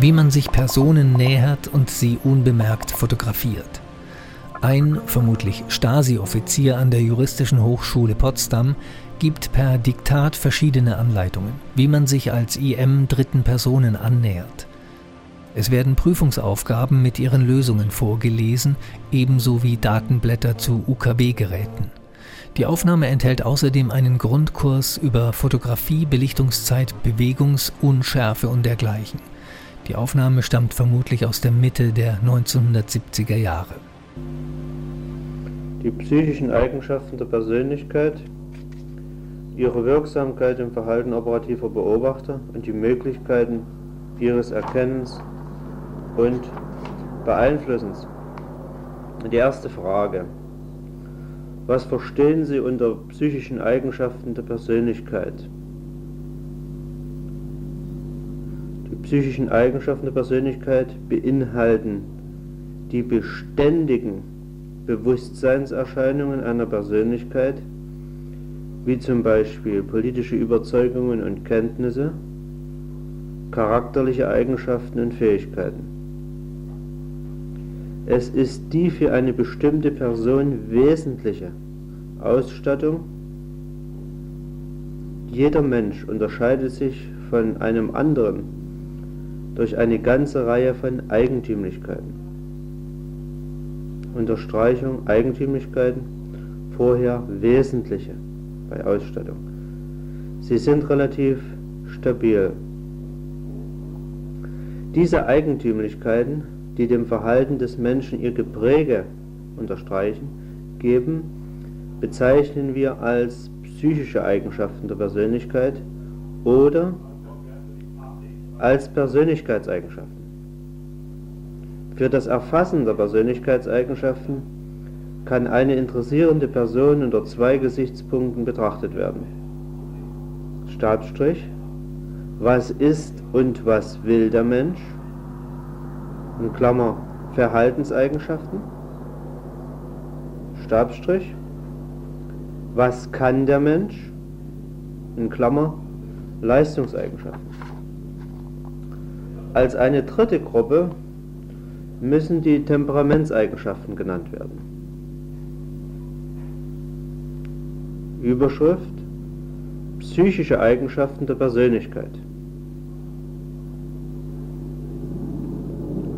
Wie man sich Personen nähert und sie unbemerkt fotografiert. Ein vermutlich Stasi-Offizier an der Juristischen Hochschule Potsdam gibt per Diktat verschiedene Anleitungen, wie man sich als IM dritten Personen annähert. Es werden Prüfungsaufgaben mit ihren Lösungen vorgelesen, ebenso wie Datenblätter zu UKW-Geräten. Die Aufnahme enthält außerdem einen Grundkurs über Fotografie, Belichtungszeit, Bewegungsunschärfe und dergleichen. Die Aufnahme stammt vermutlich aus der Mitte der 1970er Jahre. Die psychischen Eigenschaften der Persönlichkeit, ihre Wirksamkeit im Verhalten operativer Beobachter und die Möglichkeiten ihres Erkennens und Beeinflussens. Die erste Frage. Was verstehen Sie unter psychischen Eigenschaften der Persönlichkeit? Die psychischen Eigenschaften der Persönlichkeit beinhalten die beständigen Bewusstseinserscheinungen einer Persönlichkeit, wie zum Beispiel politische Überzeugungen und Kenntnisse, charakterliche Eigenschaften und Fähigkeiten. Es ist die für eine bestimmte Person wesentliche Ausstattung. Jeder Mensch unterscheidet sich von einem anderen durch eine ganze Reihe von Eigentümlichkeiten. Unterstreichung Eigentümlichkeiten, vorher wesentliche bei Ausstattung. Sie sind relativ stabil. Diese Eigentümlichkeiten die dem Verhalten des Menschen ihr Gepräge unterstreichen, geben, bezeichnen wir als psychische Eigenschaften der Persönlichkeit oder als Persönlichkeitseigenschaften. Für das Erfassen der Persönlichkeitseigenschaften kann eine interessierende Person unter zwei Gesichtspunkten betrachtet werden. Stabstrich, was ist und was will der Mensch? in Klammer Verhaltenseigenschaften, Stabstrich, was kann der Mensch, in Klammer Leistungseigenschaften. Als eine dritte Gruppe müssen die Temperamentseigenschaften genannt werden. Überschrift Psychische Eigenschaften der Persönlichkeit.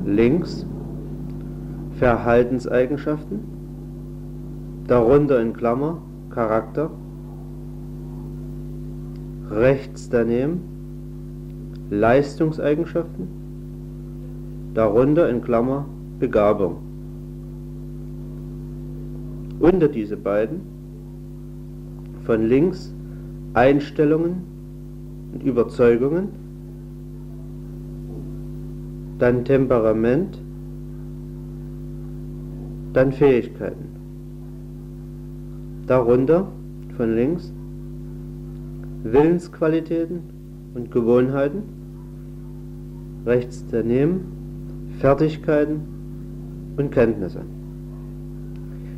links Verhaltenseigenschaften, darunter in Klammer Charakter, rechts daneben Leistungseigenschaften, darunter in Klammer Begabung. Unter diese beiden von links Einstellungen und Überzeugungen dann Temperament, dann Fähigkeiten. Darunter von links Willensqualitäten und Gewohnheiten, rechts daneben Fertigkeiten und Kenntnisse.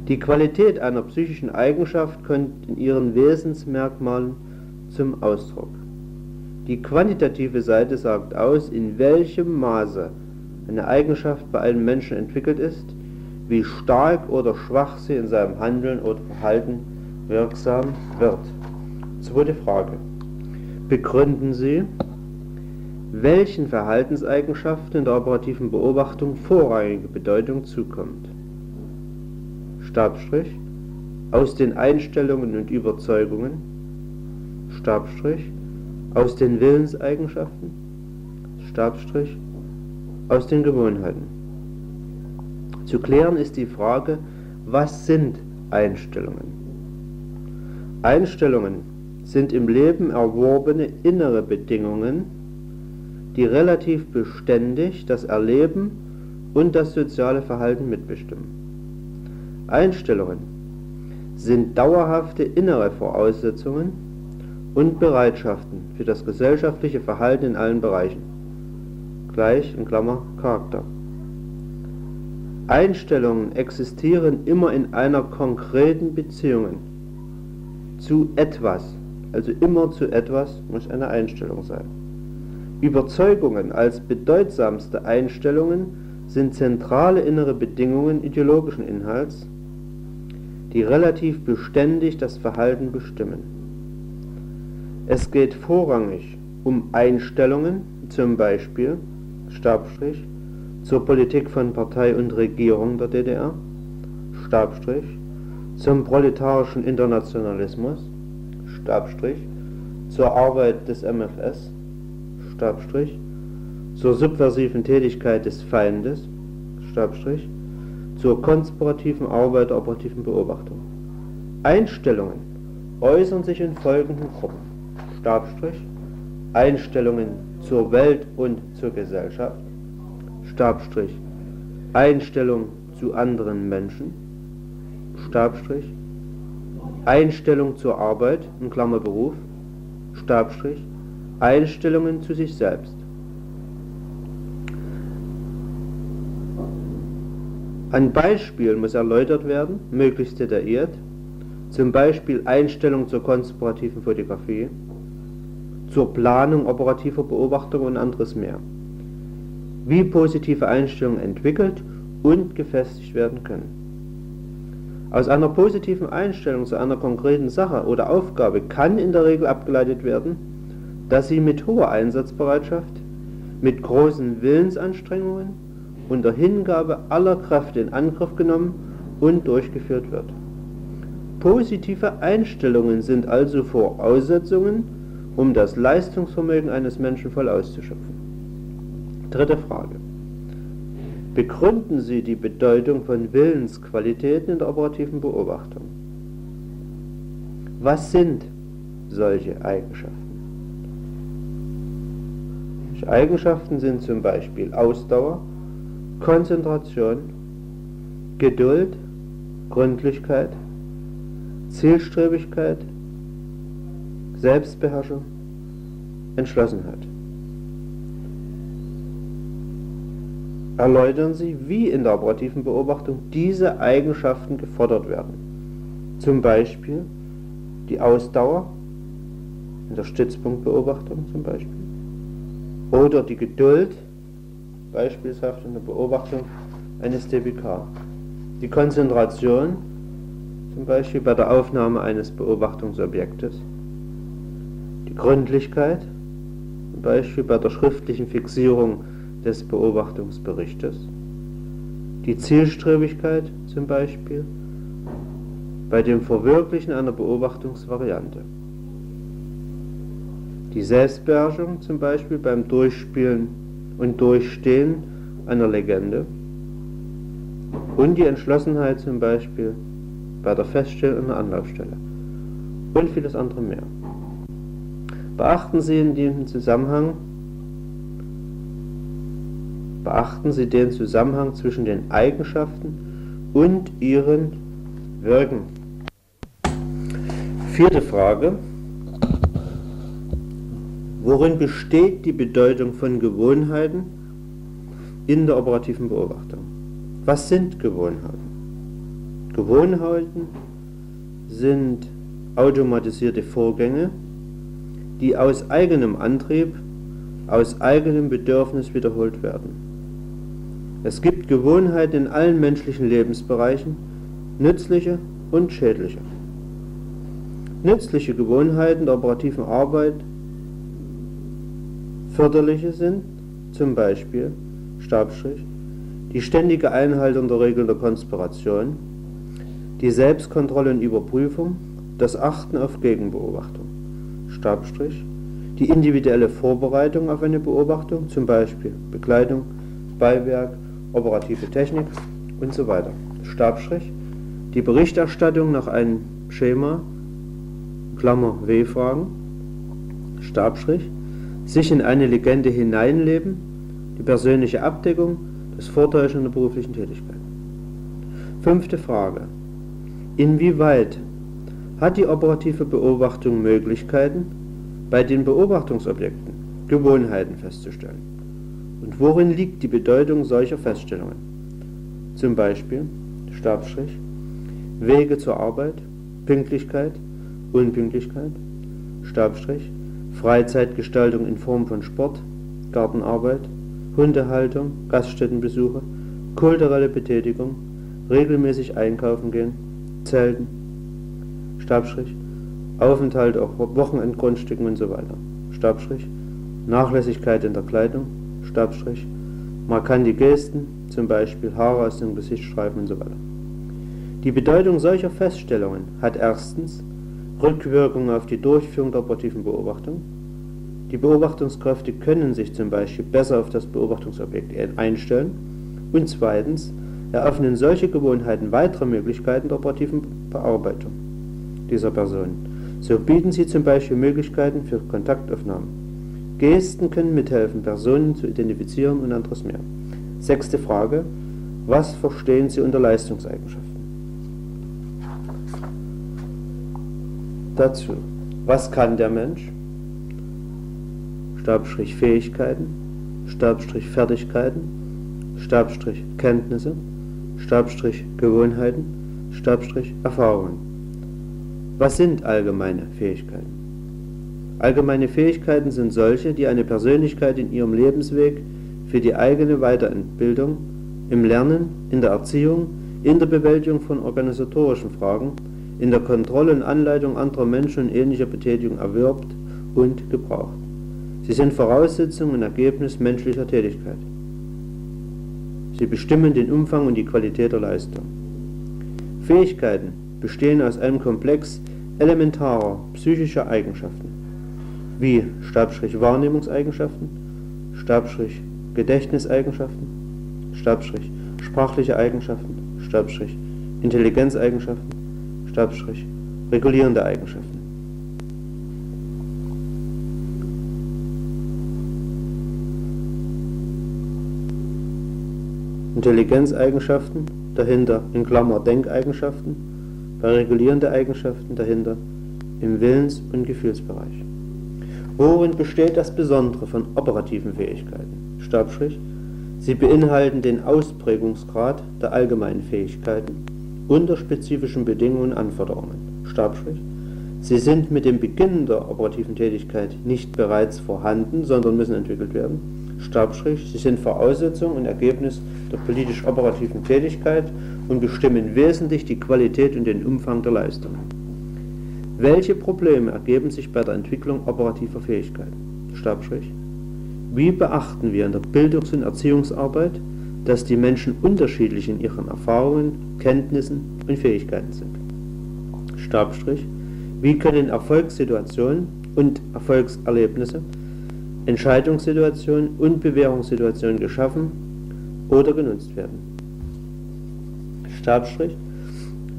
Die Qualität einer psychischen Eigenschaft kommt in ihren Wesensmerkmalen zum Ausdruck. Die quantitative Seite sagt aus, in welchem Maße eine Eigenschaft bei einem Menschen entwickelt ist, wie stark oder schwach sie in seinem Handeln oder Verhalten wirksam wird. Zweite Frage. Begründen Sie, welchen Verhaltenseigenschaften in der operativen Beobachtung vorrangige Bedeutung zukommt. Stabstrich aus den Einstellungen und Überzeugungen, Stabstrich aus den Willenseigenschaften, Stabstrich, aus den Gewohnheiten. Zu klären ist die Frage, was sind Einstellungen? Einstellungen sind im Leben erworbene innere Bedingungen, die relativ beständig das Erleben und das soziale Verhalten mitbestimmen. Einstellungen sind dauerhafte innere Voraussetzungen, und Bereitschaften für das gesellschaftliche Verhalten in allen Bereichen. Gleich in Klammer Charakter. Einstellungen existieren immer in einer konkreten Beziehung zu etwas. Also immer zu etwas muss eine Einstellung sein. Überzeugungen als bedeutsamste Einstellungen sind zentrale innere Bedingungen ideologischen Inhalts, die relativ beständig das Verhalten bestimmen. Es geht vorrangig um Einstellungen, zum Beispiel Stabstrich, zur Politik von Partei und Regierung der DDR, Stabstrich, zum proletarischen Internationalismus, Stabstrich, zur Arbeit des MFS, zur subversiven Tätigkeit des Feindes, Stabstrich, zur konspirativen Arbeit der operativen Beobachtung. Einstellungen äußern sich in folgenden Gruppen. Stabstrich, Einstellungen zur Welt und zur Gesellschaft, Stabstrich, Einstellung zu anderen Menschen, Stabstrich, Einstellung zur Arbeit, in Klammer Beruf, Stabstrich, Einstellungen zu sich selbst. Ein Beispiel muss erläutert werden, möglichst detailliert, zum Beispiel Einstellung zur konspirativen Fotografie, zur Planung operativer Beobachtung und anderes mehr. Wie positive Einstellungen entwickelt und gefestigt werden können. Aus einer positiven Einstellung zu einer konkreten Sache oder Aufgabe kann in der Regel abgeleitet werden, dass sie mit hoher Einsatzbereitschaft, mit großen Willensanstrengungen und der Hingabe aller Kräfte in Angriff genommen und durchgeführt wird. Positive Einstellungen sind also Voraussetzungen, um das Leistungsvermögen eines Menschen voll auszuschöpfen. Dritte Frage. Begründen Sie die Bedeutung von Willensqualitäten in der operativen Beobachtung. Was sind solche Eigenschaften? Eigenschaften sind zum Beispiel Ausdauer, Konzentration, Geduld, Gründlichkeit, Zielstrebigkeit, Selbstbeherrschung, Entschlossenheit. erläutern Sie, wie in der operativen Beobachtung diese Eigenschaften gefordert werden. Zum Beispiel die Ausdauer in der Stützpunktbeobachtung zum Beispiel oder die Geduld beispielshaft in der Beobachtung eines DBK. Die Konzentration zum Beispiel bei der Aufnahme eines Beobachtungsobjektes. Die Gründlichkeit zum Beispiel bei der schriftlichen Fixierung des Beobachtungsberichtes, die Zielstrebigkeit zum Beispiel bei dem Verwirklichen einer Beobachtungsvariante, die Selbstbeherrschung zum Beispiel beim Durchspielen und Durchstehen einer Legende und die Entschlossenheit zum Beispiel bei der Feststellung einer Anlaufstelle und vieles andere mehr. Beachten Sie in diesem Zusammenhang Beachten Sie den Zusammenhang zwischen den Eigenschaften und ihren Wirken. Vierte Frage. Worin besteht die Bedeutung von Gewohnheiten in der operativen Beobachtung? Was sind Gewohnheiten? Gewohnheiten sind automatisierte Vorgänge, die aus eigenem Antrieb, aus eigenem Bedürfnis wiederholt werden. Es gibt Gewohnheiten in allen menschlichen Lebensbereichen, nützliche und schädliche. Nützliche Gewohnheiten der operativen Arbeit förderliche sind zum Beispiel Stabstrich, die ständige Einhaltung der Regeln der Konspiration, die Selbstkontrolle und Überprüfung, das Achten auf Gegenbeobachtung, Stabstrich, die individuelle Vorbereitung auf eine Beobachtung, zum Beispiel Bekleidung, Beiwerk, operative Technik und so weiter. Stabstrich, die Berichterstattung nach einem Schema, Klammer W-Fragen, Stabstrich, sich in eine Legende hineinleben, die persönliche Abdeckung, das Vortäuschen der beruflichen Tätigkeit. Fünfte Frage. Inwieweit hat die operative Beobachtung Möglichkeiten, bei den Beobachtungsobjekten Gewohnheiten festzustellen? Und worin liegt die Bedeutung solcher Feststellungen? Zum Beispiel Stabstrich, Wege zur Arbeit, Pünktlichkeit, Unpünktlichkeit, Stabstrich, Freizeitgestaltung in Form von Sport, Gartenarbeit, Hundehaltung, Gaststättenbesuche, kulturelle Betätigung, regelmäßig einkaufen gehen, Zelten, Stabstrich, Aufenthalt auf Wochenendgrundstücken und so weiter. Stabstrich, Nachlässigkeit in der Kleidung, Stabstrich, markante Gesten, zum Beispiel Haare aus dem Gesicht streifen und so weiter. Die Bedeutung solcher Feststellungen hat erstens Rückwirkungen auf die Durchführung der operativen Beobachtung. Die Beobachtungskräfte können sich zum Beispiel besser auf das Beobachtungsobjekt einstellen und zweitens eröffnen solche Gewohnheiten weitere Möglichkeiten der operativen Bearbeitung dieser Person. So bieten sie zum Beispiel Möglichkeiten für Kontaktaufnahmen. Gesten können mithelfen, Personen zu identifizieren und anderes mehr. Sechste Frage. Was verstehen Sie unter Leistungseigenschaften? Dazu. Was kann der Mensch? Stabstrich Fähigkeiten, Stabstrich Fertigkeiten, Stabstrich Kenntnisse, Stabstrich Gewohnheiten, Stabstrich Erfahrungen. Was sind allgemeine Fähigkeiten? Allgemeine Fähigkeiten sind solche, die eine Persönlichkeit in ihrem Lebensweg für die eigene Weiterentbildung, im Lernen, in der Erziehung, in der Bewältigung von organisatorischen Fragen, in der Kontrolle und Anleitung anderer Menschen und ähnlicher Betätigung erwirbt und gebraucht. Sie sind Voraussetzung und Ergebnis menschlicher Tätigkeit. Sie bestimmen den Umfang und die Qualität der Leistung. Fähigkeiten bestehen aus einem Komplex elementarer psychischer Eigenschaften, wie Stabstrich Wahrnehmungseigenschaften, Stabstrich Gedächtniseigenschaften, Stabstrich sprachliche Eigenschaften, Stabstrich Intelligenzeigenschaften, Stabstrich regulierende Eigenschaften. Intelligenzeigenschaften, dahinter in Klammer Denkeigenschaften, bei regulierende Eigenschaften dahinter im Willens- und Gefühlsbereich. Worin besteht das Besondere von operativen Fähigkeiten? Stabstrich. Sie beinhalten den Ausprägungsgrad der allgemeinen Fähigkeiten unter spezifischen Bedingungen Anforderungen. Stabstrich. Sie sind mit dem Beginn der operativen Tätigkeit nicht bereits vorhanden, sondern müssen entwickelt werden. Stabstrich. Sie sind Voraussetzung und Ergebnis der politisch-operativen Tätigkeit und bestimmen wesentlich die Qualität und den Umfang der Leistung. Welche Probleme ergeben sich bei der Entwicklung operativer Fähigkeiten? Stabstrich. Wie beachten wir in der Bildungs- und Erziehungsarbeit, dass die Menschen unterschiedlich in ihren Erfahrungen, Kenntnissen und Fähigkeiten sind? Stabstrich. Wie können Erfolgssituationen und Erfolgserlebnisse Entscheidungssituationen und Bewährungssituationen geschaffen oder genutzt werden. Stabstrich.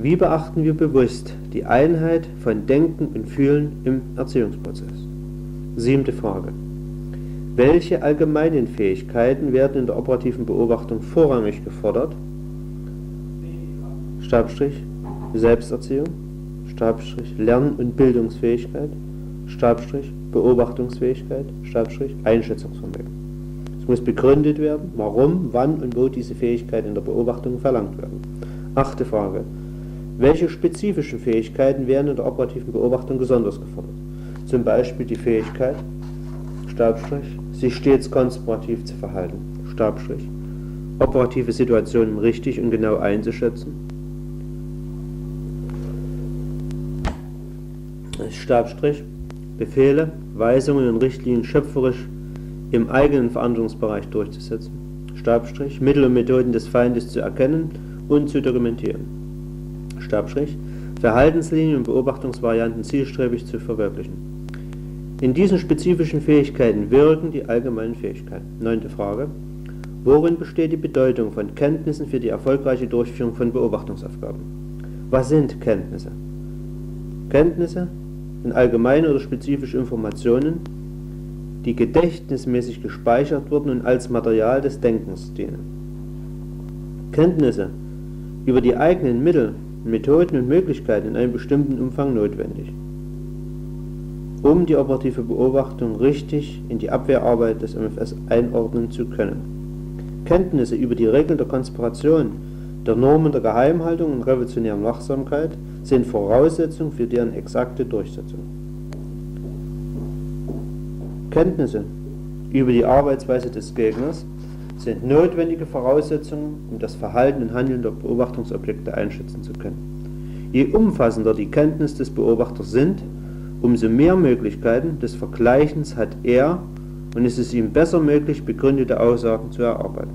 Wie beachten wir bewusst die Einheit von Denken und Fühlen im Erziehungsprozess? Siebte Frage. Welche allgemeinen Fähigkeiten werden in der operativen Beobachtung vorrangig gefordert? Stabstrich Selbsterziehung, Stabstrich Lern- und Bildungsfähigkeit, Stabstrich Beobachtungsfähigkeit, Stabstrich, Einschätzungsvermögen. Es muss begründet werden, warum, wann und wo diese Fähigkeiten in der Beobachtung verlangt werden. Achte Frage. Welche spezifischen Fähigkeiten werden in der operativen Beobachtung besonders gefordert? Zum Beispiel die Fähigkeit, sich stets konspirativ zu verhalten, Stabstrich, operative Situationen richtig und genau einzuschätzen, Stabstrich, Befehle, Weisungen und Richtlinien schöpferisch im eigenen Verantwortungsbereich durchzusetzen. Stabstrich, Mittel und Methoden des Feindes zu erkennen und zu dokumentieren. Stabstrich, Verhaltenslinien und Beobachtungsvarianten zielstrebig zu verwirklichen. In diesen spezifischen Fähigkeiten wirken die allgemeinen Fähigkeiten. Neunte Frage. Worin besteht die Bedeutung von Kenntnissen für die erfolgreiche Durchführung von Beobachtungsaufgaben? Was sind Kenntnisse? Kenntnisse sind allgemeine oder spezifische Informationen, die gedächtnismäßig gespeichert wurden und als Material des Denkens dienen. Kenntnisse über die eigenen Mittel, Methoden und Möglichkeiten in einem bestimmten Umfang notwendig, um die operative Beobachtung richtig in die Abwehrarbeit des MFS einordnen zu können. Kenntnisse über die Regeln der Konspiration, der Normen der Geheimhaltung und revolutionären Wachsamkeit sind Voraussetzung für deren exakte Durchsetzung. Kenntnisse über die Arbeitsweise des Gegners sind notwendige Voraussetzungen, um das Verhalten und Handeln der Beobachtungsobjekte einschätzen zu können. Je umfassender die Kenntnis des Beobachters sind, umso mehr Möglichkeiten des Vergleichens hat er und ist es ihm besser möglich, begründete Aussagen zu erarbeiten.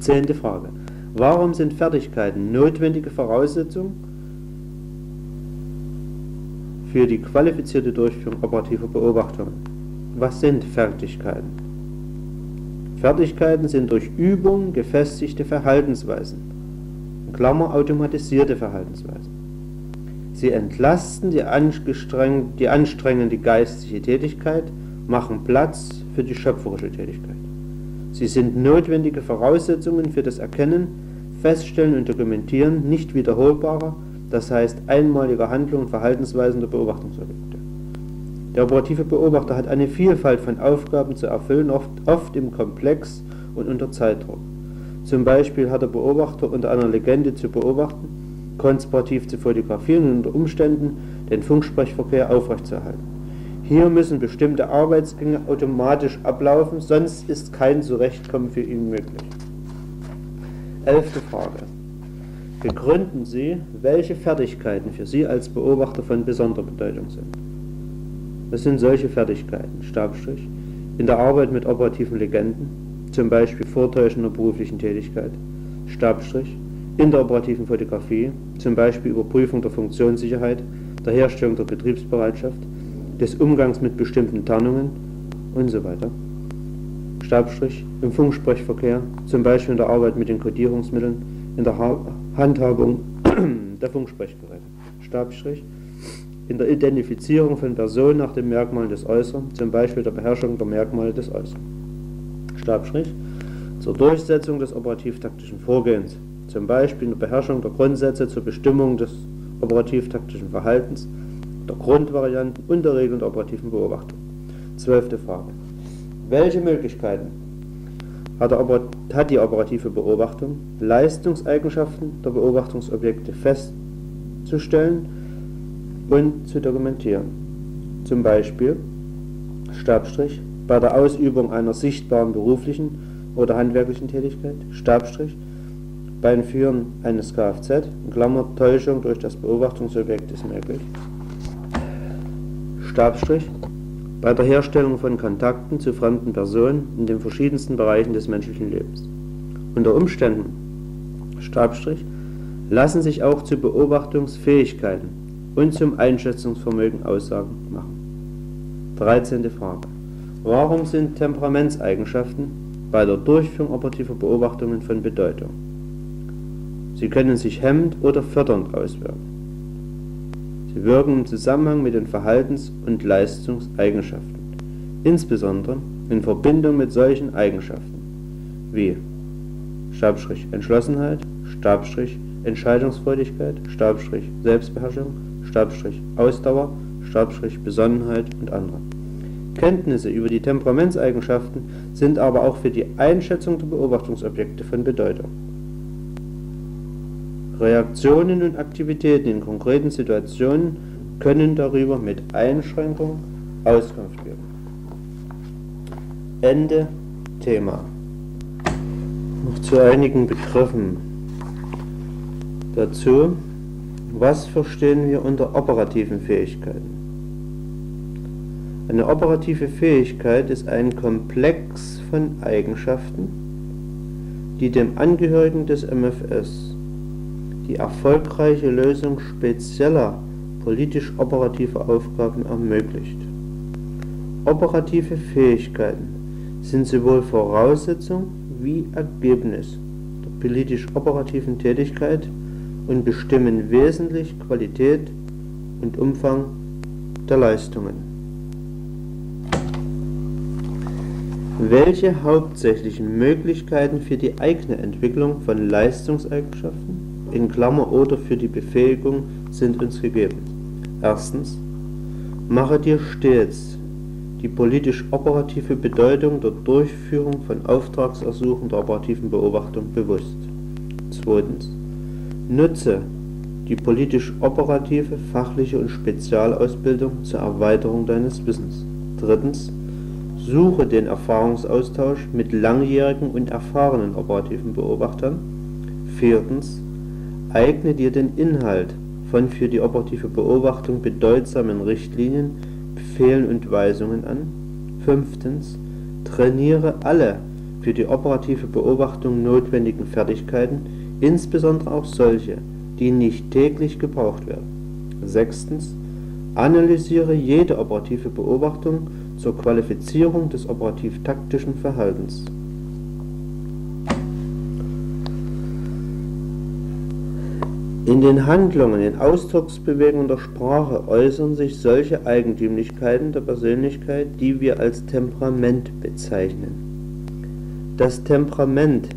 Zehnte Frage. Warum sind Fertigkeiten notwendige Voraussetzungen für die qualifizierte Durchführung operativer Beobachtungen? Was sind Fertigkeiten? Fertigkeiten sind durch Übung gefestigte Verhaltensweisen, in Klammer automatisierte Verhaltensweisen. Sie entlasten die, die anstrengende geistige Tätigkeit, machen Platz für die schöpferische Tätigkeit. Sie sind notwendige Voraussetzungen für das Erkennen, Feststellen und Dokumentieren nicht wiederholbarer, das heißt einmaliger Handlungen und Verhaltensweisen der Beobachtungsobjekte. Der operative Beobachter hat eine Vielfalt von Aufgaben zu erfüllen, oft, oft im Komplex und unter Zeitdruck. Zum Beispiel hat der Beobachter unter einer Legende zu beobachten, konspirativ zu fotografieren und unter Umständen den Funksprechverkehr aufrechtzuerhalten. Hier müssen bestimmte Arbeitsgänge automatisch ablaufen, sonst ist kein Zurechtkommen für ihn möglich. Elfte Frage. Begründen Sie, welche Fertigkeiten für Sie als Beobachter von besonderer Bedeutung sind. Das sind solche Fertigkeiten, Stabstrich, in der Arbeit mit operativen Legenden, zum Beispiel vortäuschender beruflichen Tätigkeit, Stabstrich, in der operativen Fotografie, zum Beispiel Überprüfung der Funktionssicherheit, der Herstellung der Betriebsbereitschaft, des Umgangs mit bestimmten Tarnungen und so weiter. Stabstrich im Funksprechverkehr, zum Beispiel in der Arbeit mit den Kodierungsmitteln, in der Handhabung der Funksprechgeräte. Stabstrich in der Identifizierung von Personen nach den Merkmalen des Äußeren, zum Beispiel der Beherrschung der Merkmale des Äußeren. Stabstrich zur Durchsetzung des operativ-taktischen Vorgehens, zum Beispiel in der Beherrschung der Grundsätze zur Bestimmung des operativ-taktischen Verhaltens, der Grundvarianten und der Regeln der operativen Beobachtung. Zwölfte Frage. Welche Möglichkeiten hat, hat die operative Beobachtung, Leistungseigenschaften der Beobachtungsobjekte festzustellen und zu dokumentieren. Zum Beispiel Stabstrich bei der Ausübung einer sichtbaren beruflichen oder handwerklichen Tätigkeit, Stabstrich beim Führen eines Kfz, in Klammer Täuschung durch das Beobachtungsobjekt ist möglich, Stabstrich bei der Herstellung von Kontakten zu fremden Personen in den verschiedensten Bereichen des menschlichen Lebens. Unter Umständen, Stabstrich, lassen sich auch zu Beobachtungsfähigkeiten und zum Einschätzungsvermögen Aussagen machen. 13. Frage. Warum sind Temperamentseigenschaften bei der Durchführung operativer Beobachtungen von Bedeutung? Sie können sich hemmend oder fördernd auswirken. Sie wirken im Zusammenhang mit den Verhaltens- und Leistungseigenschaften, insbesondere in Verbindung mit solchen Eigenschaften wie Stabstrich Entschlossenheit, Stabstrich Entscheidungsfreudigkeit, Stabstrich Selbstbeherrschung, Stabstrich Ausdauer, Stabstrich Besonnenheit und andere. Kenntnisse über die Temperamentseigenschaften sind aber auch für die Einschätzung der Beobachtungsobjekte von Bedeutung. Reaktionen und Aktivitäten in konkreten Situationen können darüber mit Einschränkung Auskunft geben. Ende Thema. Noch zu einigen Begriffen dazu. Was verstehen wir unter operativen Fähigkeiten? Eine operative Fähigkeit ist ein Komplex von Eigenschaften, die dem Angehörigen des MFS die erfolgreiche Lösung spezieller politisch operativer Aufgaben ermöglicht. Operative Fähigkeiten sind sowohl Voraussetzung wie Ergebnis der politisch operativen Tätigkeit und bestimmen wesentlich Qualität und Umfang der Leistungen. Welche hauptsächlichen Möglichkeiten für die eigene Entwicklung von Leistungseigenschaften in Klammer oder für die Befähigung sind uns gegeben? Mache dir stets die politisch operative Bedeutung der Durchführung von Auftragsersuchen der operativen Beobachtung bewusst. Nutze die politisch-operative, fachliche und Spezialausbildung zur Erweiterung deines Wissens. Suche den Erfahrungsaustausch mit langjährigen und erfahrenen operativen Beobachtern. Viertens. Eigne dir den Inhalt von für die operative Beobachtung bedeutsamen Richtlinien, Befehlen und Weisungen an. Fünftens. Trainiere alle für die operative Beobachtung notwendigen Fertigkeiten, insbesondere auch solche, die nicht täglich gebraucht werden. Sechstens. Analysiere jede operative Beobachtung zur Qualifizierung des operativ-taktischen Verhaltens. In den Handlungen, in Ausdrucksbewegungen der Sprache äußern sich solche Eigentümlichkeiten der Persönlichkeit, die wir als Temperament bezeichnen. Das Temperament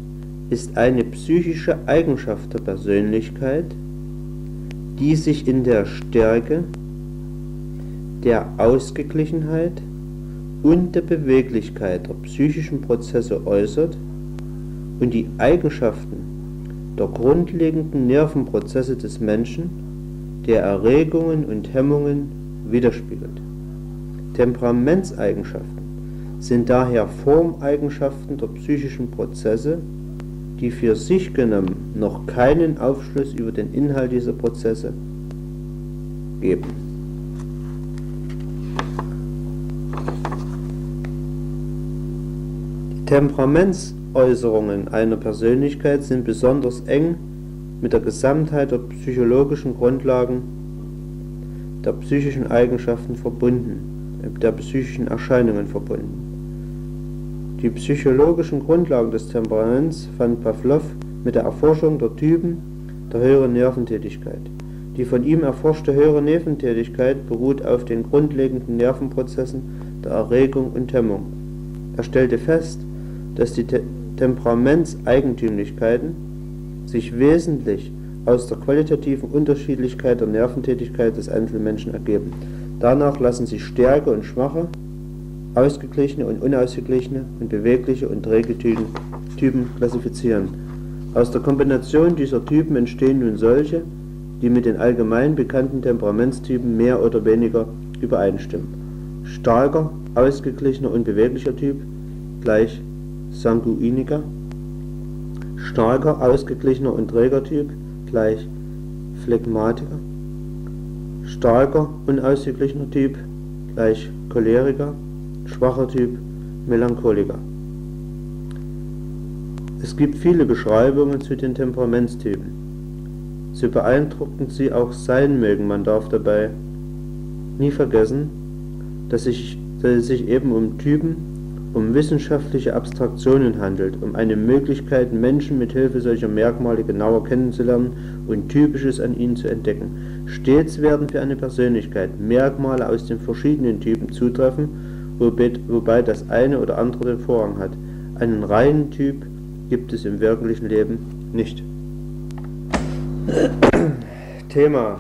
ist eine psychische Eigenschaft der Persönlichkeit, die sich in der Stärke, der Ausgeglichenheit und der Beweglichkeit der psychischen Prozesse äußert und die Eigenschaften der grundlegenden Nervenprozesse des Menschen, der Erregungen und Hemmungen widerspiegelt. Temperamentseigenschaften sind daher Formeigenschaften der psychischen Prozesse, die für sich genommen noch keinen Aufschluss über den Inhalt dieser Prozesse geben. Die Temperaments Äußerungen einer Persönlichkeit sind besonders eng mit der Gesamtheit der psychologischen Grundlagen der psychischen Eigenschaften verbunden, der psychischen Erscheinungen verbunden. Die psychologischen Grundlagen des Temperaments fand Pavlov mit der Erforschung der Typen der höheren Nerventätigkeit. Die von ihm erforschte höhere Nerventätigkeit beruht auf den grundlegenden Nervenprozessen der Erregung und Hemmung. Er stellte fest, dass die Temperamentseigentümlichkeiten sich wesentlich aus der qualitativen Unterschiedlichkeit der Nerventätigkeit des Einzelmenschen ergeben. Danach lassen sich Stärke und Schwache, ausgeglichene und unausgeglichene und bewegliche und träge Typen klassifizieren. Aus der Kombination dieser Typen entstehen nun solche, die mit den allgemein bekannten Temperamentstypen mehr oder weniger übereinstimmen. Starker, ausgeglichener und beweglicher Typ gleich Sanguiniker, starker, ausgeglichener und träger Typ gleich Phlegmatiker, starker, unausgeglichener Typ gleich Choleriker, schwacher Typ Melancholiker. Es gibt viele Beschreibungen zu den Temperamentstypen. So beeindruckend sie auch sein mögen, man darf dabei nie vergessen, dass, ich, dass es sich eben um Typen um wissenschaftliche Abstraktionen handelt, um eine Möglichkeit, Menschen mit Hilfe solcher Merkmale genauer kennenzulernen und Typisches an ihnen zu entdecken. Stets werden für eine Persönlichkeit Merkmale aus den verschiedenen Typen zutreffen, wobei das eine oder andere den Vorrang hat. Einen reinen Typ gibt es im wirklichen Leben nicht. Thema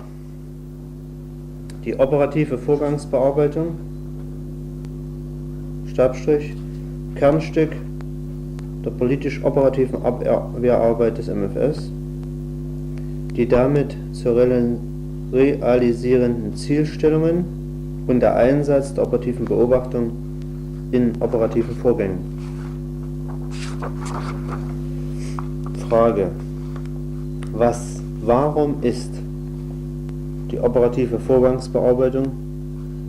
die operative Vorgangsbearbeitung Stabstrich Kernstück der politisch-operativen Abwehrarbeit des MFS, die damit zu realisierenden Zielstellungen und der Einsatz der operativen Beobachtung in operativen Vorgängen. Frage. Was, warum ist die operative Vorgangsbearbeitung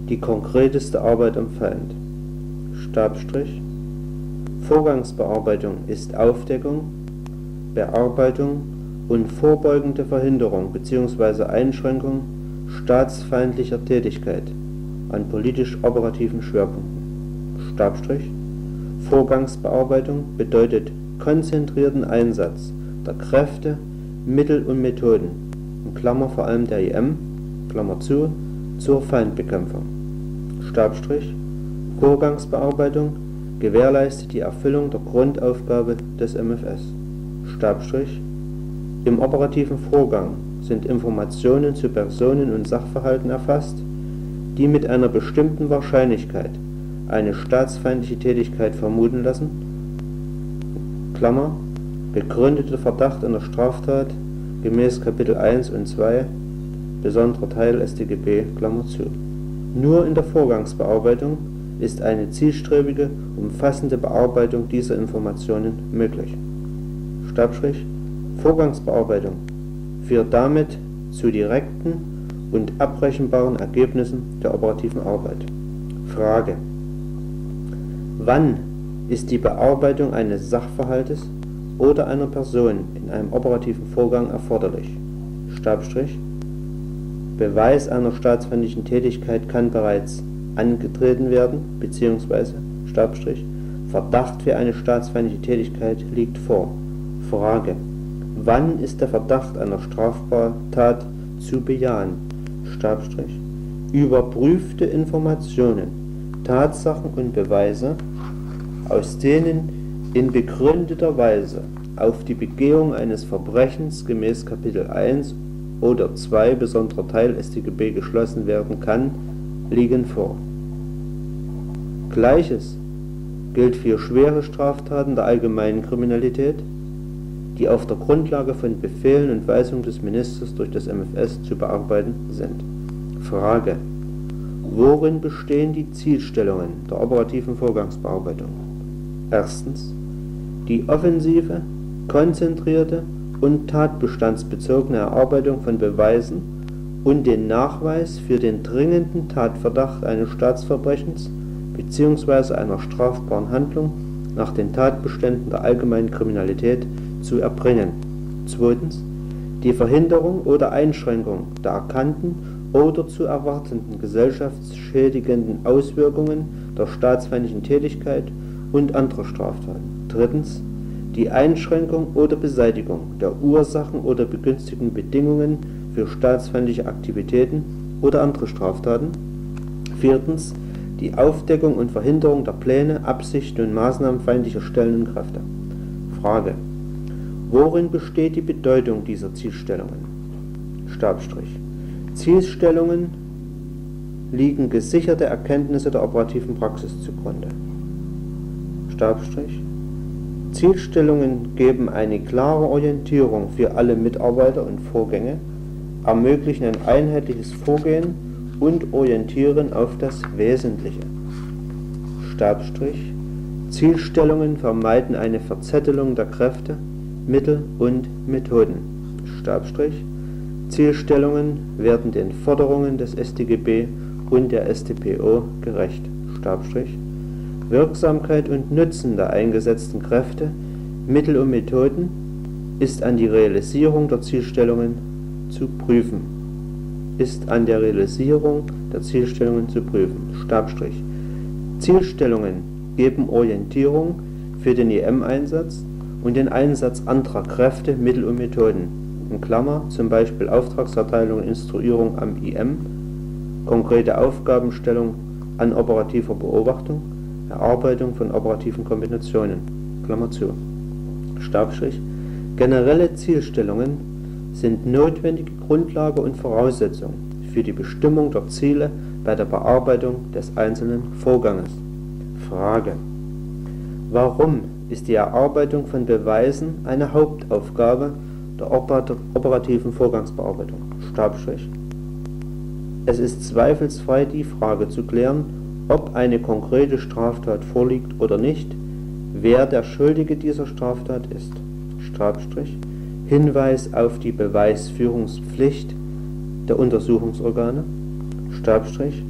die konkreteste Arbeit am Feind? Stabstrich Vorgangsbearbeitung ist Aufdeckung, Bearbeitung und vorbeugende Verhinderung bzw. Einschränkung staatsfeindlicher Tätigkeit an politisch-operativen Schwerpunkten. Stabstrich Vorgangsbearbeitung bedeutet konzentrierten Einsatz der Kräfte, Mittel und Methoden in Klammer vor allem der IM Klammer zu, zur Feindbekämpfung. Stabstrich Vorgangsbearbeitung gewährleistet die Erfüllung der Grundaufgabe des MFS. Stabstrich Im operativen Vorgang sind Informationen zu Personen und Sachverhalten erfasst, die mit einer bestimmten Wahrscheinlichkeit eine staatsfeindliche Tätigkeit vermuten lassen Klammer, begründeter Verdacht einer Straftat gemäß Kapitel 1 und 2 besonderer Teil StGB. Nur in der Vorgangsbearbeitung ist eine zielstrebige, umfassende Bearbeitung dieser Informationen möglich. Stabstrich Vorgangsbearbeitung führt damit zu direkten und abrechenbaren Ergebnissen der operativen Arbeit. Frage Wann ist die Bearbeitung eines Sachverhaltes oder einer Person in einem operativen Vorgang erforderlich? Stabstrich Beweis einer staatsfeindlichen Tätigkeit kann bereits angetreten werden bzw. Verdacht für eine staatsfeindliche Tätigkeit liegt vor. Frage Wann ist der Verdacht einer Straftat zu bejahen? Überprüfte Informationen, Tatsachen und Beweise, aus denen in begründeter Weise auf die Begehung eines Verbrechens gemäß Kapitel 1 oder 2 besonderer Teil StGB geschlossen werden kann, liegen vor. Gleiches gilt für schwere Straftaten der allgemeinen Kriminalität, die auf der Grundlage von Befehlen und Weisungen des Ministers durch das MfS zu bearbeiten sind. Frage Worin bestehen die Zielstellungen der operativen Vorgangsbearbeitung? Erstens die offensive, konzentrierte und tatbestandsbezogene Erarbeitung von Beweisen und den Nachweis für den dringenden Tatverdacht eines Staatsverbrechens bzw. einer strafbaren Handlung nach den Tatbeständen der allgemeinen Kriminalität zu erbringen. Zweitens die Verhinderung oder Einschränkung der erkannten oder zu erwartenden gesellschaftsschädigenden Auswirkungen der staatsfeindlichen Tätigkeit und anderer Straftaten. Drittens die Einschränkung oder Beseitigung der Ursachen oder begünstigenden Bedingungen für staatsfeindliche Aktivitäten oder andere Straftaten. Viertens die Aufdeckung und Verhinderung der Pläne, Absichten und Maßnahmen feindlicher Stellen und Kräfte. Frage Worin besteht die Bedeutung dieser Zielstellungen? Stabstrich. Zielstellungen liegen gesicherte Erkenntnisse der operativen Praxis zugrunde. Stabstrich. Zielstellungen geben eine klare Orientierung für alle Mitarbeiter und Vorgänge, ermöglichen ein einheitliches Vorgehen und orientieren auf das Wesentliche. Stabstrich. Zielstellungen vermeiden eine Verzettelung der Kräfte, Mittel und Methoden. Stabstrich. Zielstellungen werden den Forderungen des StGB und der StPO gerecht. Stabstrich. Wirksamkeit und Nutzen der eingesetzten Kräfte, Mittel und Methoden ist an die Realisierung der Zielstellungen zu prüfen. Ist an der Realisierung der Zielstellungen zu prüfen. Stabstrich. Zielstellungen geben Orientierung für den EM-Einsatz und den Einsatz anderer Kräfte, Mittel und Methoden in Klammer (z. B. Auftragserteilung und Instruierung am IM), konkrete Aufgabenstellung an operativer Beobachtung, Erarbeitung von operativen Kombinationen Klammer zu). Stabstrich Generelle Zielstellungen sind notwendige Grundlage und Voraussetzung für die Bestimmung der Ziele bei der Bearbeitung des einzelnen Vorganges. Frage Warum ist die Erarbeitung von Beweisen eine Hauptaufgabe der operativen Vorgangsbearbeitung. Stabstrich. Es ist zweifelsfrei die Frage zu klären, ob eine konkrete Straftat vorliegt oder nicht, wer der Schuldige dieser Straftat ist. Stabstrich. Hinweis auf die Beweisführungspflicht der Untersuchungsorgane. Stabstrich.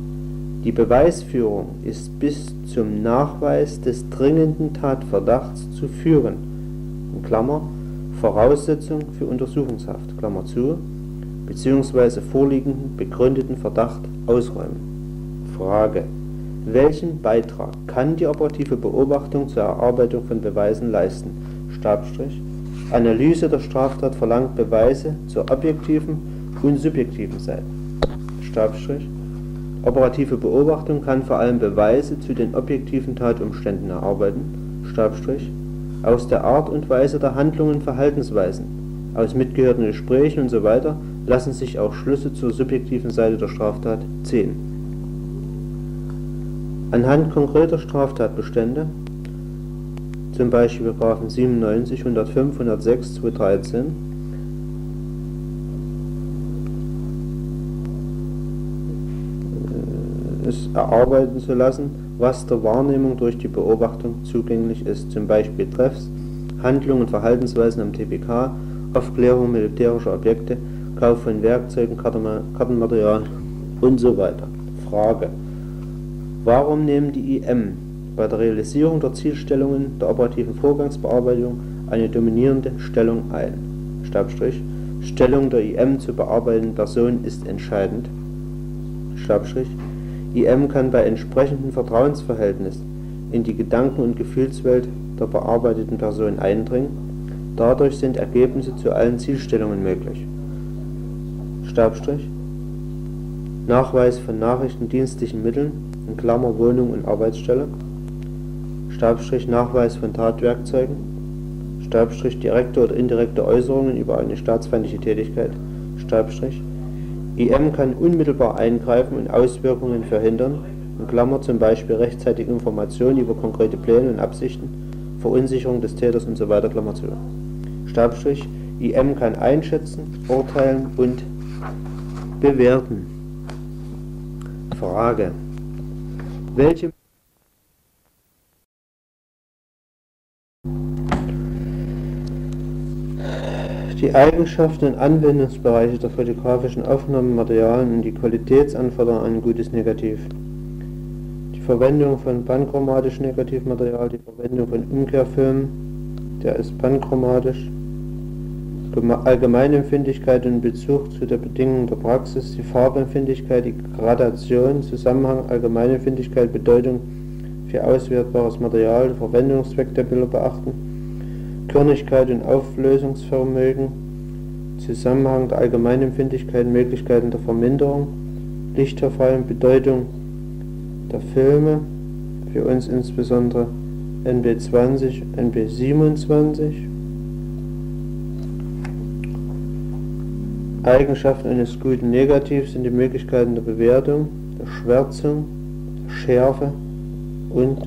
Die Beweisführung ist bis zum Nachweis des dringenden Tatverdachts zu führen in Klammer, Voraussetzung für Untersuchungshaft Klammer zu, bzw. vorliegenden begründeten Verdacht ausräumen. Frage Welchen Beitrag kann die operative Beobachtung zur Erarbeitung von Beweisen leisten? Stabstrich Analyse der Straftat verlangt Beweise zur objektiven und subjektiven Seite. Stabstrich Operative Beobachtung kann vor allem Beweise zu den objektiven Tatumständen erarbeiten, Stabstrich, aus der Art und Weise der Handlungen und Verhaltensweisen, aus mitgehörten Gesprächen usw. lassen sich auch Schlüsse zur subjektiven Seite der Straftat ziehen. Anhand konkreter Straftatbestände, zum Beispiel § 97, 105, 106, 213, es erarbeiten zu lassen, was der Wahrnehmung durch die Beobachtung zugänglich ist, zum Beispiel Treffs, Handlungen und Verhaltensweisen am TPK, Aufklärung militärischer Objekte, Kauf von Werkzeugen, Kartenmaterial und so weiter. Frage. Warum nehmen die IM bei der Realisierung der Zielstellungen der operativen Vorgangsbearbeitung eine dominierende Stellung ein? Stellung der IM zu bearbeitenden Person ist entscheidend. IM kann bei entsprechendem Vertrauensverhältnis in die Gedanken- und Gefühlswelt der bearbeiteten Person eindringen. Dadurch sind Ergebnisse zu allen Zielstellungen möglich. Nachweis von nachrichtendienstlichen Mitteln in Klammer (Wohnung und Arbeitsstelle), Stabstrich Nachweis von Tatwerkzeugen, Stabstrich direkte oder indirekte Äußerungen über eine staatsfeindliche Tätigkeit, Stabstrich IM kann unmittelbar eingreifen und Auswirkungen verhindern in Klammer (z. B. rechtzeitige Information über konkrete Pläne und Absichten, Verunsicherung des Täters usw.), Stabstrich IM kann einschätzen, urteilen und bewerten. Frage welche die Eigenschaften und Anwendungsbereiche der fotografischen Aufnahmematerialien und die Qualitätsanforderungen an ein gutes Negativ. Die Verwendung von panchromatischem Negativmaterial, die Verwendung von Umkehrfilmen, der ist panchromatisch, Allgemeinempfindlichkeit in Bezug zu der Bedingung der Praxis, die Farbempfindlichkeit, die Gradation, Zusammenhang, Allgemeinempfindlichkeit, Bedeutung für auswertbares Material, Verwendungszweck der Bilder beachten, Körnigkeit und Auflösungsvermögen, Zusammenhang der Allgemeinempfindlichkeit, Möglichkeiten der Verminderung, Lichtverfall und Bedeutung der Filme, für uns insbesondere NB20, NB27, Eigenschaften eines guten Negativs sind die Möglichkeiten der Bewertung, der Schwärzung, der Schärfe und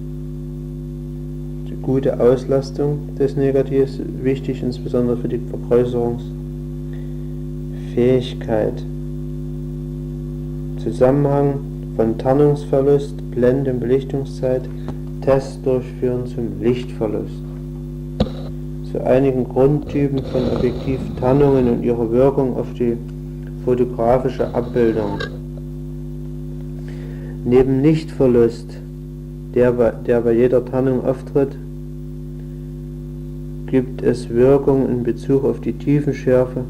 die gute Auslastung des Negativs, wichtig insbesondere für die Vergrößerungsfähigkeit. Zusammenhang von Tarnungsverlust, Blende- und Belichtungszeit, Tests durchführen zum Lichtverlust zu einigen Grundtypen von Objektivtarnungen und ihrer Wirkung auf die fotografische Abbildung. Neben Lichtverlust, der bei, der bei jeder Tarnung auftritt, gibt es Wirkung in Bezug auf die Tiefenschärfe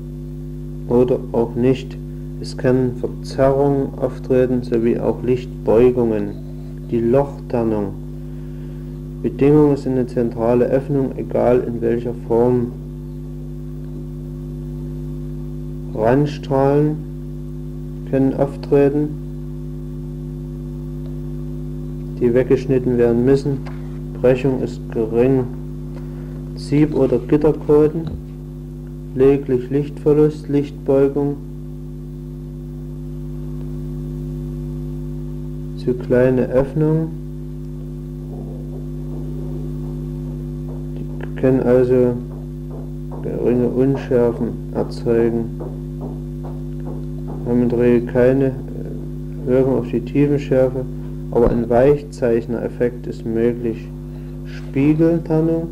oder auch nicht. Es können Verzerrungen auftreten sowie auch Lichtbeugungen. Die Lochtarnung Bedingung ist eine zentrale Öffnung, egal in welcher Form. Randstrahlen können auftreten, die weggeschnitten werden müssen. Brechung ist gering. Sieb- oder Gitterkoden, lediglich Lichtverlust, Lichtbeugung, zu kleine Öffnungen. können also geringe Unschärfen erzeugen, haben in der Regel keine äh, Wirkung auf die Tiefenschärfe, aber ein Weichzeichner-Effekt ist möglich. Spiegeltarnung,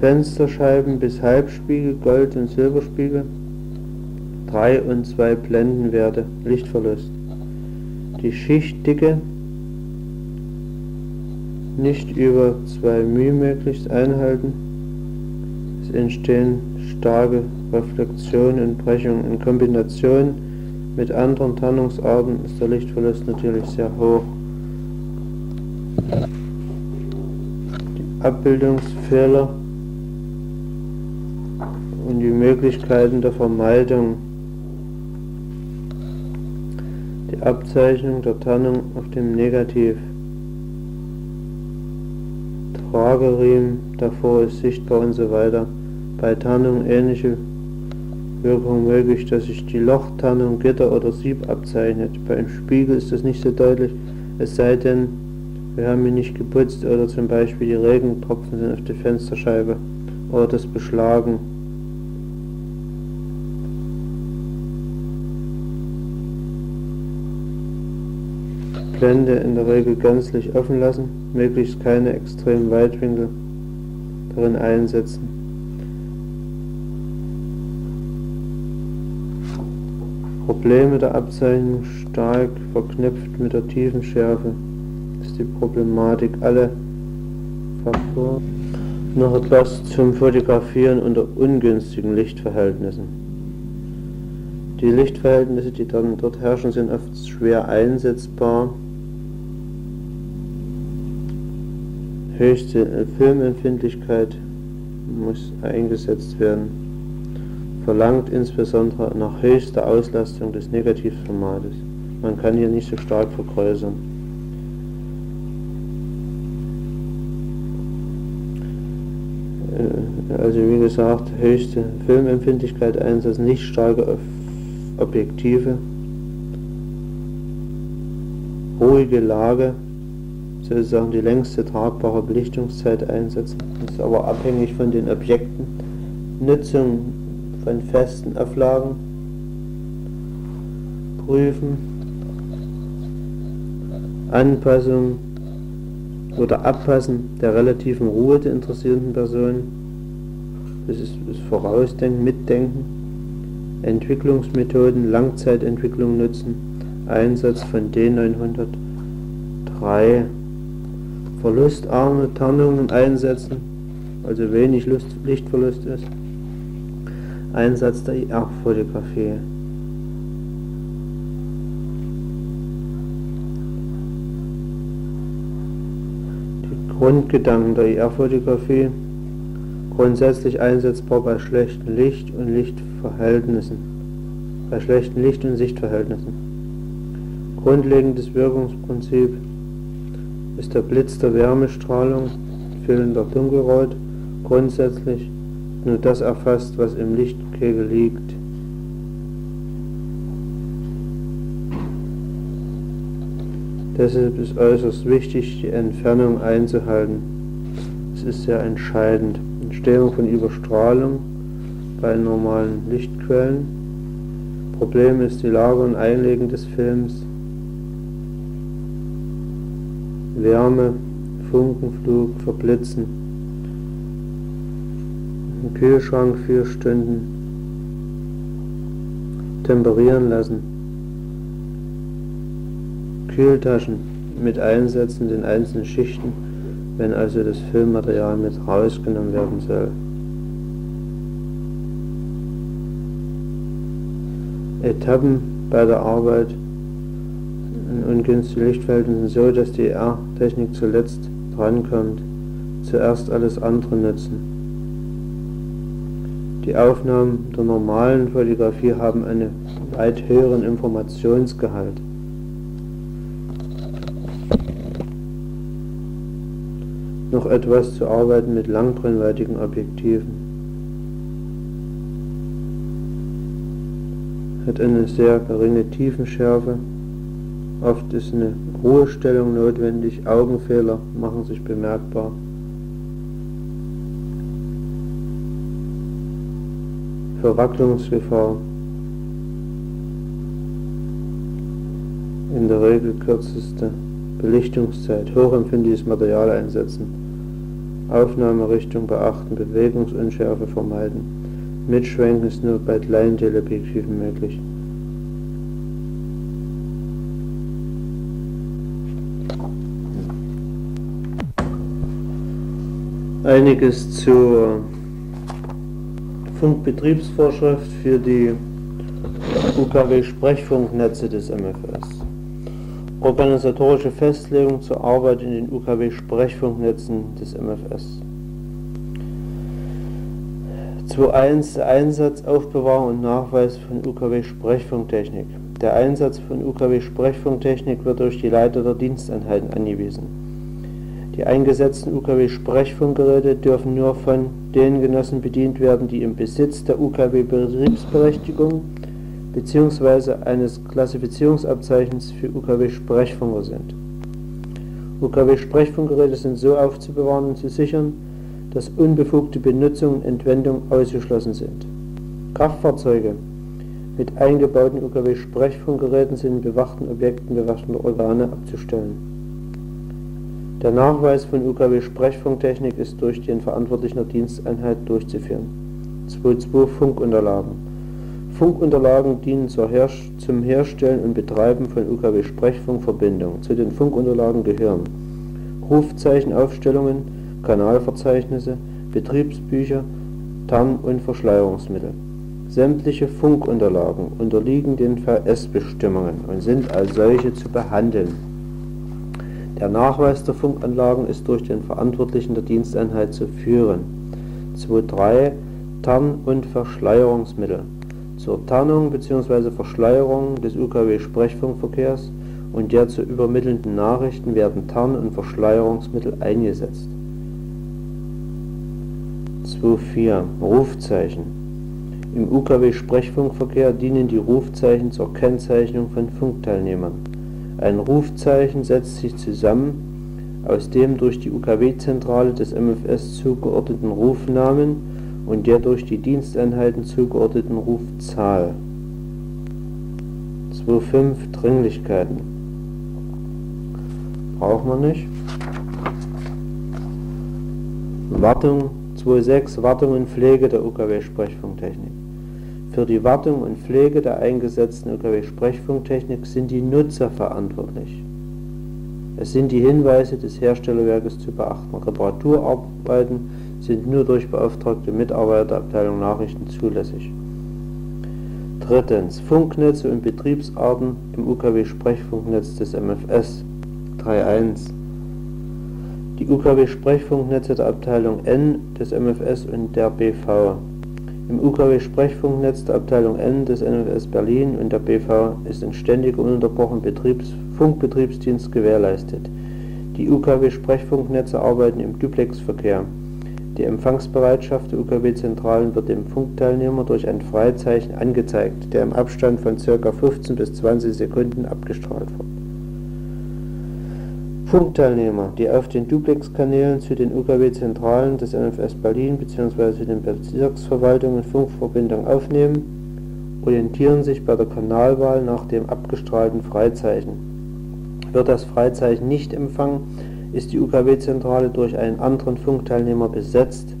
Fensterscheiben bis Halbspiegel, Gold- und Silberspiegel, 3 und 2 Blendenwerte, Lichtverlust. Die Schichtdicke nicht über 2 μ möglichst einhalten. Es entstehen starke Reflexionen und Brechungen. In Kombination mit anderen Tarnungsarten ist der Lichtverlust natürlich sehr hoch. Die Abbildungsfehler und die Möglichkeiten der Vermeidung. Die Abzeichnung der Tarnung auf dem Negativ. Trageriemen davor ist sichtbar und so weiter. Bei Tarnung ähnliche Wirkung möglich, dass sich die Lochtarnung Gitter oder Sieb abzeichnet. Beim Spiegel ist das nicht so deutlich, es sei denn, wir haben ihn nicht geputzt oder zum Beispiel die Regentropfen sind auf der Fensterscheibe oder das Beschlagen. Blende in der Regel gänzlich offen lassen, möglichst keine extremen Weitwinkel darin einsetzen. Probleme der Abzeichnung stark verknüpft mit der Tiefenschärfe ist die Problematik alle Faktoren. Noch etwas zum Fotografieren unter ungünstigen Lichtverhältnissen. Die Lichtverhältnisse, die dann dort herrschen, sind oft schwer einsetzbar. Höchste Filmempfindlichkeit muss eingesetzt werden. Verlangt insbesondere nach höchster Auslastung des Negativformates. Man kann hier nicht so stark vergrößern. Also wie gesagt, höchste Filmempfindlichkeit einsetzen, nicht starke Objektive, ruhige Lage, sozusagen die längste tragbare Belichtungszeit einsetzen. Das ist aber abhängig von den Objekten. Nutzung von festen Auflagen prüfen, Anpassung oder Abpassen der relativen Ruhe der interessierten Person. Das ist das Vorausdenken, Mitdenken. Entwicklungsmethoden Langzeitentwicklung nutzen, Einsatz von D903, verlustarme Tarnungen einsetzen, also wenig Lichtverlust ist, Einsatz der IR-Fotografie. Grundgedanken der IR-Fotografie grundsätzlich einsetzbar bei schlechtem Licht und Lichtverhältnissen, bei schlechten Licht- und Sichtverhältnissen. Grundlegendes Wirkungsprinzip ist der Blitz der Wärmestrahlung, fehlender Dunkelrot, grundsätzlich nur das erfasst, was im Lichtkegel liegt. Deshalb ist äußerst wichtig, die Entfernung einzuhalten. Es ist sehr entscheidend. Entstehung von Überstrahlung bei normalen Lichtquellen. Problem ist die Lage und Einlegen des Films. Wärme, Funkenflug, Verblitzen. Im Kühlschrank vier Stunden temperieren lassen. Kühltaschen mit Einsetzen den einzelnen Schichten wenn also das Filmmaterial mit rausgenommen werden soll. Etappen bei der Arbeit in ungünstigen Lichtverhältnissen so, dass die R-Technik zuletzt drankommt, zuerst alles andere nutzen. Die Aufnahmen der normalen Fotografie haben einen weit höheren Informationsgehalt. Noch etwas zu arbeiten mit langbrennweitigen Objektiven. Hat eine sehr geringe Tiefenschärfe. Oft ist eine Ruhestellung notwendig, Augenfehler machen sich bemerkbar. Verwacklungsgefahr. In der Regel kürzeste Belichtungszeit, hochempfindliches Material einsetzen. Aufnahmerichtung beachten, Bewegungsunschärfe vermeiden. Mitschwenken ist nur bei kleinen Teleobjektiven möglich. Einiges zur Funkbetriebsvorschrift für die UKW-Sprechfunknetze des MFS. Organisatorische Festlegung zur Arbeit in den UKW-Sprechfunknetzen des MFS. 2.1 Einsatz, Aufbewahrung und Nachweis von UKW-Sprechfunktechnik. Der Einsatz von UKW-Sprechfunktechnik wird durch die Leiter der Diensteinheiten angewiesen. Die eingesetzten UKW-Sprechfunkgeräte dürfen nur von den Genossen bedient werden, die im Besitz der UKW-Betriebsberechtigung bzw. eines Klassifizierungsabzeichens für UKW-Sprechfunker sind. UKW-Sprechfunkgeräte sind so aufzubewahren und zu sichern, dass unbefugte Benutzung und Entwendung ausgeschlossen sind. Kraftfahrzeuge, mit eingebauten UKW-Sprechfunkgeräten sind in bewachten Objekten bewaffneter Organe abzustellen. Der Nachweis von UKW-Sprechfunktechnik ist durch den Verantwortlichen Diensteinheit durchzuführen. 2.2 Funkunterlagen Funkunterlagen dienen zum Herstellen und Betreiben von UKW-Sprechfunkverbindungen. Zu den Funkunterlagen gehören Rufzeichenaufstellungen, Kanalverzeichnisse, Betriebsbücher, Tarn- und Verschleierungsmittel. Sämtliche Funkunterlagen unterliegen den VS-Bestimmungen und sind als solche zu behandeln. Der Nachweis der Funkanlagen ist durch den Verantwortlichen der Diensteinheit zu führen. 2.3 Tarn- und Verschleierungsmittel zur Tarnung bzw. Verschleierung des UKW-Sprechfunkverkehrs und der zu übermittelnden Nachrichten werden Tarn- und Verschleierungsmittel eingesetzt. 2.4 Rufzeichen Im UKW-Sprechfunkverkehr dienen die Rufzeichen zur Kennzeichnung von Funkteilnehmern. Ein Rufzeichen setzt sich zusammen aus dem durch die UKW-Zentrale des MFS zugeordneten Rufnamen und der durch die Diensteinheiten zugeordneten Rufzahl. 2.5 Dringlichkeiten braucht man nicht. Wartung 2.6 Wartung und Pflege der UKW-Sprechfunktechnik. Für die Wartung und Pflege der eingesetzten UKW-Sprechfunktechnik sind die Nutzer verantwortlich. Es sind die Hinweise des Herstellerwerkes zu beachten. Reparaturarbeiten sind nur durch beauftragte Mitarbeiter der Abteilung Nachrichten zulässig. Drittens. Funknetze und Betriebsarten im UKW-Sprechfunknetz des MFS 3.1 Die UKW-Sprechfunknetze der Abteilung N des MFS und der BV Im UKW-Sprechfunknetz der Abteilung N des MFS Berlin und der BV ist ein ständiger ununterbrochener Funkbetriebsdienst gewährleistet. Die UKW-Sprechfunknetze arbeiten im Duplexverkehr die Empfangsbereitschaft der UKW-Zentralen wird dem Funkteilnehmer durch ein Freizeichen angezeigt, der im Abstand von ca. 15 bis 20 Sekunden abgestrahlt wird. Funkteilnehmer, die auf den Duplex-Kanälen zu den UKW-Zentralen des MFS Berlin bzw. den Bezirksverwaltungen Funkverbindung aufnehmen, orientieren sich bei der Kanalwahl nach dem abgestrahlten Freizeichen. Wird das Freizeichen nicht empfangen, ist die UKW-Zentrale durch einen anderen Funkteilnehmer besetzt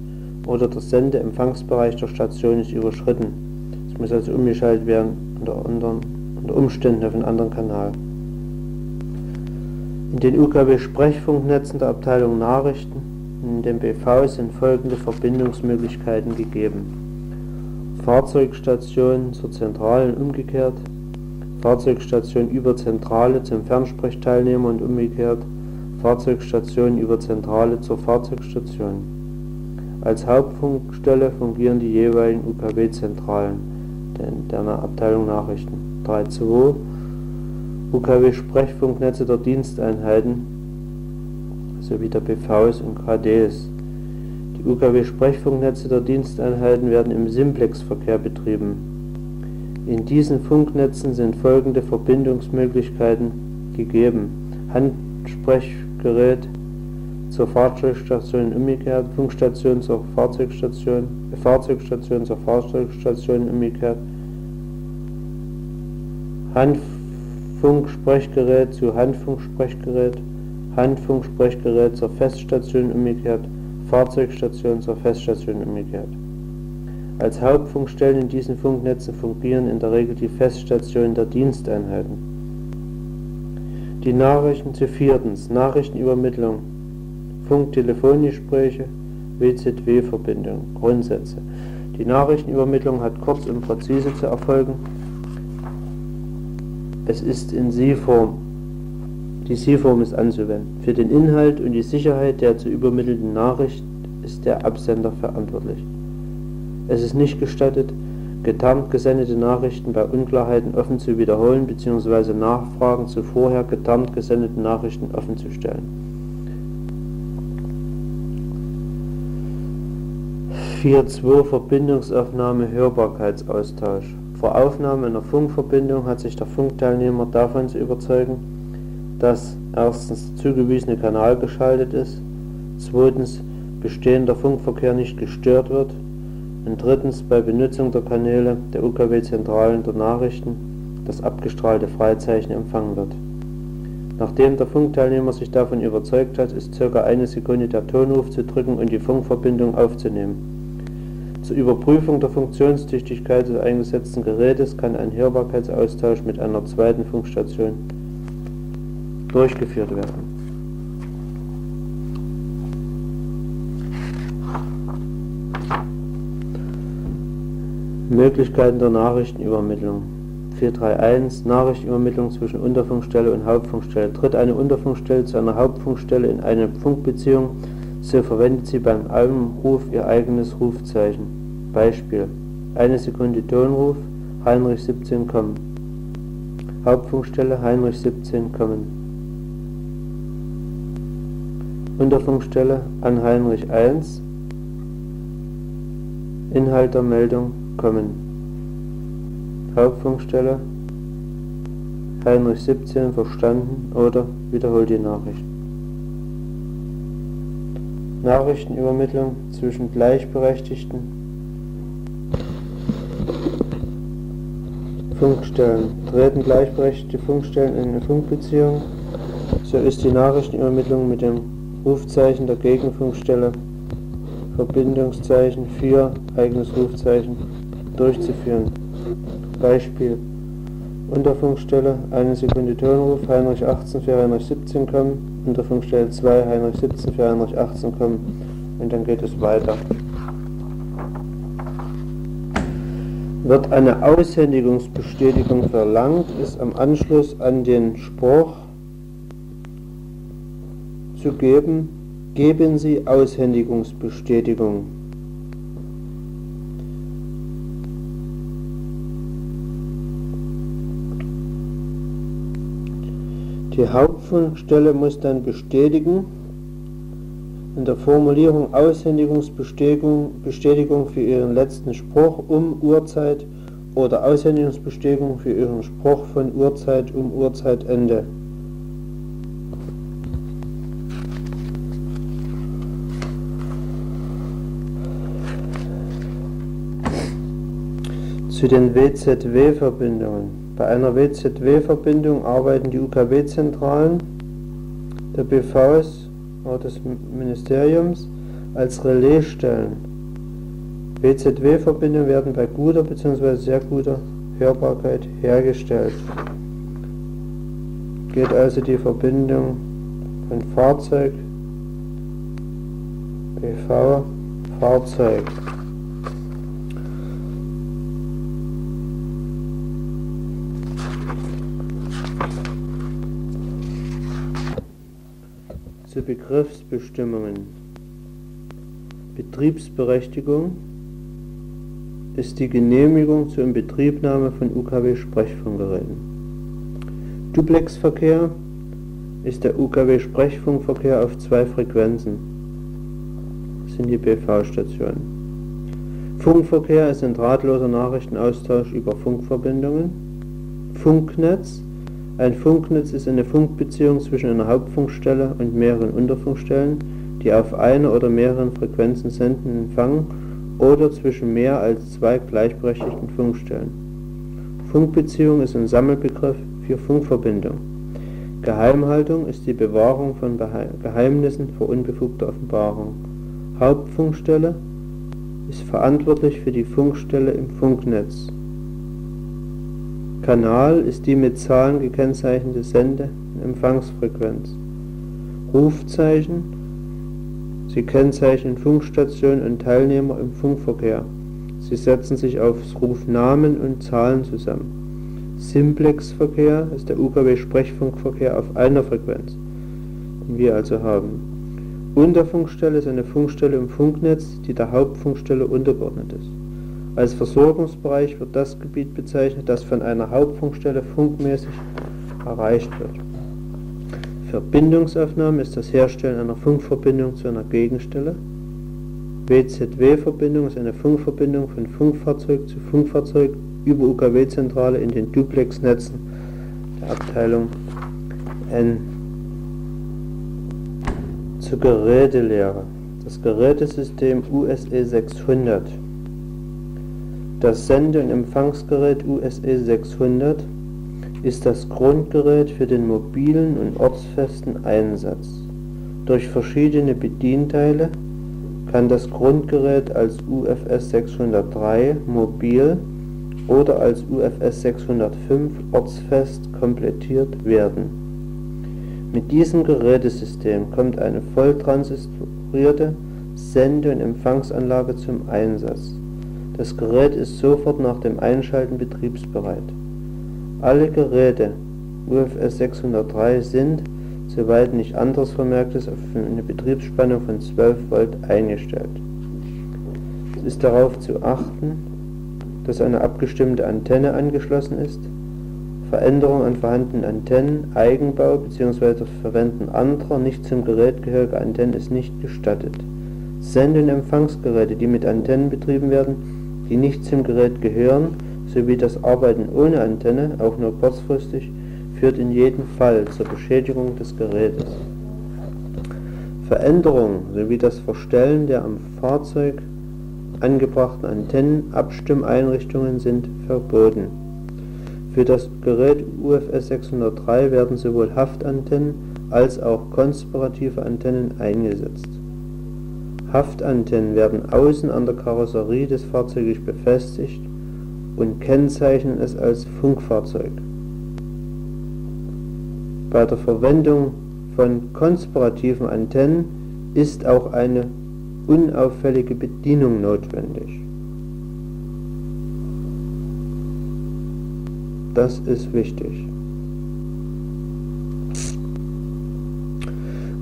oder der Sende-Empfangsbereich der Station ist überschritten. Es muss also umgeschaltet werden unter, anderen, unter Umständen auf einen anderen Kanal. In den UKW-Sprechfunknetzen der Abteilung Nachrichten in dem BV sind folgende Verbindungsmöglichkeiten gegeben. Fahrzeugstation zur Zentrale und umgekehrt, Fahrzeugstation über Zentrale zum Fernsprechteilnehmer und umgekehrt, Fahrzeugstation über Zentrale zur Fahrzeugstation. Als Hauptfunkstelle fungieren die jeweiligen UKW-Zentralen der Abteilung Nachrichten. 3.2 UKW-Sprechfunknetze der Diensteinheiten sowie der BVs und KDs. Die UKW-Sprechfunknetze der Diensteinheiten werden im Simplex-Verkehr betrieben. In diesen Funknetzen sind folgende Verbindungsmöglichkeiten gegeben: Handsprech Gerät zur Fahrzeugstation umgekehrt, Funkstation zur Fahrzeugstation, äh, Fahrzeugstation zur Fahrzeugstation umgekehrt, Handfunksprechgerät zu Handfunksprechgerät, Handfunksprechgerät zur Feststation umgekehrt, Fahrzeugstation zur Feststation umgekehrt. Als Hauptfunkstellen in diesen Funknetzen fungieren in der Regel die Feststationen der Diensteinheiten. Die Nachrichten zu viertens Nachrichtenübermittlung, Funk-Telefongespräche, WZW-Verbindung, Grundsätze. Die Nachrichtenübermittlung hat kurz und präzise zu erfolgen. Es ist in Sie-Form. Die Sie-Form ist anzuwenden. Für den Inhalt und die Sicherheit der zu übermittelnden Nachricht ist der Absender verantwortlich. Es ist nicht gestattet, getarnt gesendete Nachrichten bei Unklarheiten offen zu wiederholen bzw. Nachfragen zu vorher getarnt gesendeten Nachrichten offenzustellen. 4.2 Verbindungsaufnahme Hörbarkeitsaustausch Vor Aufnahme einer Funkverbindung hat sich der Funkteilnehmer davon zu überzeugen, dass erstens der zugewiesene Kanal geschaltet ist, zweitens bestehender Funkverkehr nicht gestört wird und drittens bei Benutzung der Kanäle der UKW-Zentralen der Nachrichten das abgestrahlte Freizeichen empfangen wird. Nachdem der Funkteilnehmer sich davon überzeugt hat, ist ca. eine Sekunde der Tonruf zu drücken und die Funkverbindung aufzunehmen. Zur Überprüfung der Funktionstüchtigkeit des eingesetzten Gerätes kann ein Hörbarkeitsaustausch mit einer zweiten Funkstation durchgeführt werden. Möglichkeiten der Nachrichtenübermittlung 431 Nachrichtenübermittlung zwischen Unterfunkstelle und Hauptfunkstelle. Tritt eine Unterfunkstelle zu einer Hauptfunkstelle in eine Funkbeziehung, so verwendet sie beim Anruf ihr eigenes Rufzeichen. Beispiel: Eine Sekunde Tonruf, Heinrich 17 kommen. Hauptfunkstelle Heinrich 17 kommen. Unterfunkstelle an Heinrich 1 Inhalt der Meldung kommen. Hauptfunkstelle Heinrich 17 verstanden oder wiederholt die Nachricht. Nachrichtenübermittlung zwischen Gleichberechtigten Funkstellen. Treten gleichberechtigte Funkstellen in eine Funkbeziehung, so ist die Nachrichtenübermittlung mit dem Rufzeichen der Gegenfunkstelle Verbindungszeichen für eigenes Rufzeichen durchzuführen. Beispiel Unterfunkstelle 1 Sekunde Tonruf Heinrich 18 für Heinrich 17 kommen, Unterfunkstelle 2 Heinrich 17 für Heinrich 18 kommen und dann geht es weiter. Wird eine Aushändigungsbestätigung verlangt, ist am Anschluss an den Spruch zu geben, geben Sie Aushändigungsbestätigung. Die Hauptfunkstelle muss dann bestätigen, in der Formulierung Aushändigungsbestätigung Bestätigung für ihren letzten Spruch um Uhrzeit oder Aushändigungsbestätigung für ihren Spruch von Uhrzeit um Uhrzeitende. Zu den WZW-Verbindungen. Bei einer WZW-Verbindung arbeiten die UKW-Zentralen der BVs oder des Ministeriums als Relaisstellen. WZW-Verbindungen werden bei guter bzw. sehr guter Hörbarkeit hergestellt. Geht also die Verbindung von Fahrzeug, BV, Fahrzeug. Zu Begriffsbestimmungen. Betriebsberechtigung ist die Genehmigung zur Inbetriebnahme von UKW-Sprechfunkgeräten. Duplexverkehr ist der UKW-Sprechfunkverkehr auf zwei Frequenzen. Das sind die BV-Stationen. Funkverkehr ist ein drahtloser Nachrichtenaustausch über Funkverbindungen. Funknetz ein Funknetz ist eine Funkbeziehung zwischen einer Hauptfunkstelle und mehreren Unterfunkstellen, die auf einer oder mehreren Frequenzen senden und empfangen, oder zwischen mehr als zwei gleichberechtigten Funkstellen. Funkbeziehung ist ein Sammelbegriff für Funkverbindung. Geheimhaltung ist die Bewahrung von Geheimnissen vor unbefugter Offenbarung. Hauptfunkstelle ist verantwortlich für die Funkstelle im Funknetz Kanal ist die mit Zahlen gekennzeichnete Sende- und Empfangsfrequenz. Rufzeichen: Sie kennzeichnen Funkstationen und Teilnehmer im Funkverkehr. Sie setzen sich aus Rufnamen und Zahlen zusammen. Simplexverkehr ist der UKW-Sprechfunkverkehr auf einer Frequenz, den wir also haben. Unterfunkstelle ist eine Funkstelle im Funknetz, die der Hauptfunkstelle untergeordnet ist als Versorgungsbereich wird das Gebiet bezeichnet, das von einer Hauptfunkstelle funkmäßig erreicht wird. Verbindungsaufnahme ist das Herstellen einer Funkverbindung zu einer Gegenstelle. WZW-Verbindung ist eine Funkverbindung von Funkfahrzeug zu Funkfahrzeug über UKW-Zentrale in den Duplex-Netzen der Abteilung N. Zur Gerätelehre. Das Gerätesystem USE 600 Das Sende- und Empfangsgerät USE 600 ist das Grundgerät für den mobilen und ortsfesten Einsatz. Durch verschiedene Bedienteile kann das Grundgerät als UFS 603 mobil oder als UFS 605 ortsfest komplettiert werden. Mit diesem Gerätesystem kommt eine volltransistorierte Sende- und Empfangsanlage zum Einsatz. Das Gerät ist sofort nach dem Einschalten betriebsbereit. Alle Geräte UFS 603 sind, soweit nicht anderes vermerkt ist, auf eine Betriebsspannung von 12 Volt eingestellt. Es ist darauf zu achten, dass eine abgestimmte Antenne angeschlossen ist, Veränderung an vorhandenen Antennen, Eigenbau bzw. Verwenden anderer nicht zum Gerät gehöriger Antennen ist nicht gestattet. Sende- und Empfangsgeräte, die mit Antennen betrieben werden, die nicht zum Gerät gehören, sowie das Arbeiten ohne Antenne, auch nur kurzfristig, führt in jedem Fall zur Beschädigung des Gerätes. Veränderungen sowie das Verstellen der am Fahrzeug angebrachten Antennenabstimmeinrichtungen sind verboten. Für das Gerät UFS 603 werden sowohl Haftantennen als auch konspirative Antennen eingesetzt. Haftantennen werden außen an der Karosserie des Fahrzeuges befestigt und kennzeichnen es als Funkfahrzeug. Bei der Verwendung von konspirativen Antennen ist auch eine unauffällige Bedienung notwendig. Das ist wichtig.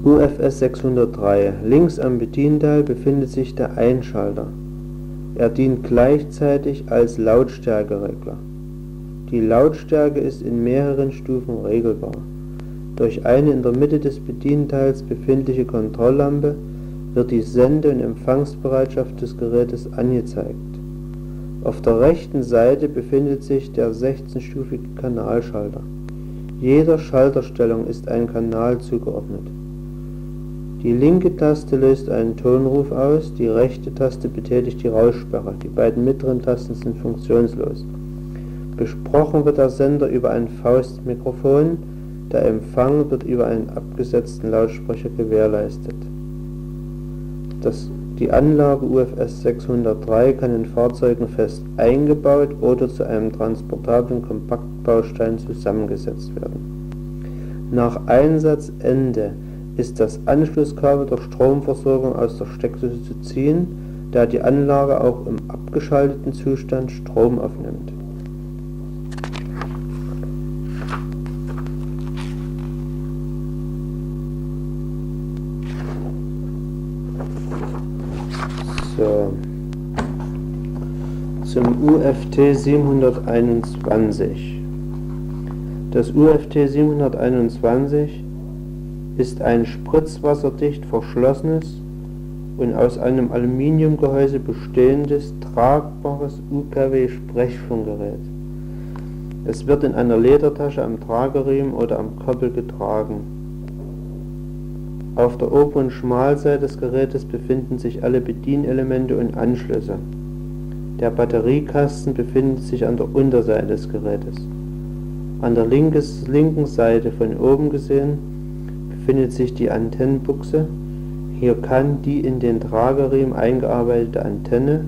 UFS 603. Links am Bedienteil befindet sich der Einschalter. Er dient gleichzeitig als Lautstärkeregler. Die Lautstärke ist in mehreren Stufen regelbar. Durch eine in der Mitte des Bedienteils befindliche Kontrolllampe wird die Sende- und Empfangsbereitschaft des Gerätes angezeigt. Auf der rechten Seite befindet sich der 16-stufige Kanalschalter. Jeder Schalterstellung ist ein Kanal zugeordnet die linke Taste löst einen Tonruf aus, die rechte Taste betätigt die Raussperre, die beiden mittleren Tasten sind funktionslos. Besprochen wird der Sender über ein Faustmikrofon, der Empfang wird über einen abgesetzten Lautsprecher gewährleistet. Das, die Anlage UFS 603 kann in Fahrzeugen fest eingebaut oder zu einem transportablen Kompaktbaustein zusammengesetzt werden. Nach Einsatzende ist das Anschlusskabel der Stromversorgung aus der Steckdose zu ziehen, da die Anlage auch im abgeschalteten Zustand Strom aufnimmt. So. Zum UFT 721. Das UFT 721 ist ein spritzwasserdicht verschlossenes und aus einem Aluminiumgehäuse bestehendes tragbares UKW-Sprechfunkgerät. Es wird in einer Ledertasche am Trageriemen oder am Koppel getragen. Auf der Ober- und Schmalseite des Gerätes befinden sich alle Bedienelemente und Anschlüsse. Der Batteriekasten befindet sich an der Unterseite des Gerätes. An der linken Seite von oben gesehen befindet sich die Antennenbuchse. Hier kann die in den Trageriemen eingearbeitete Antenne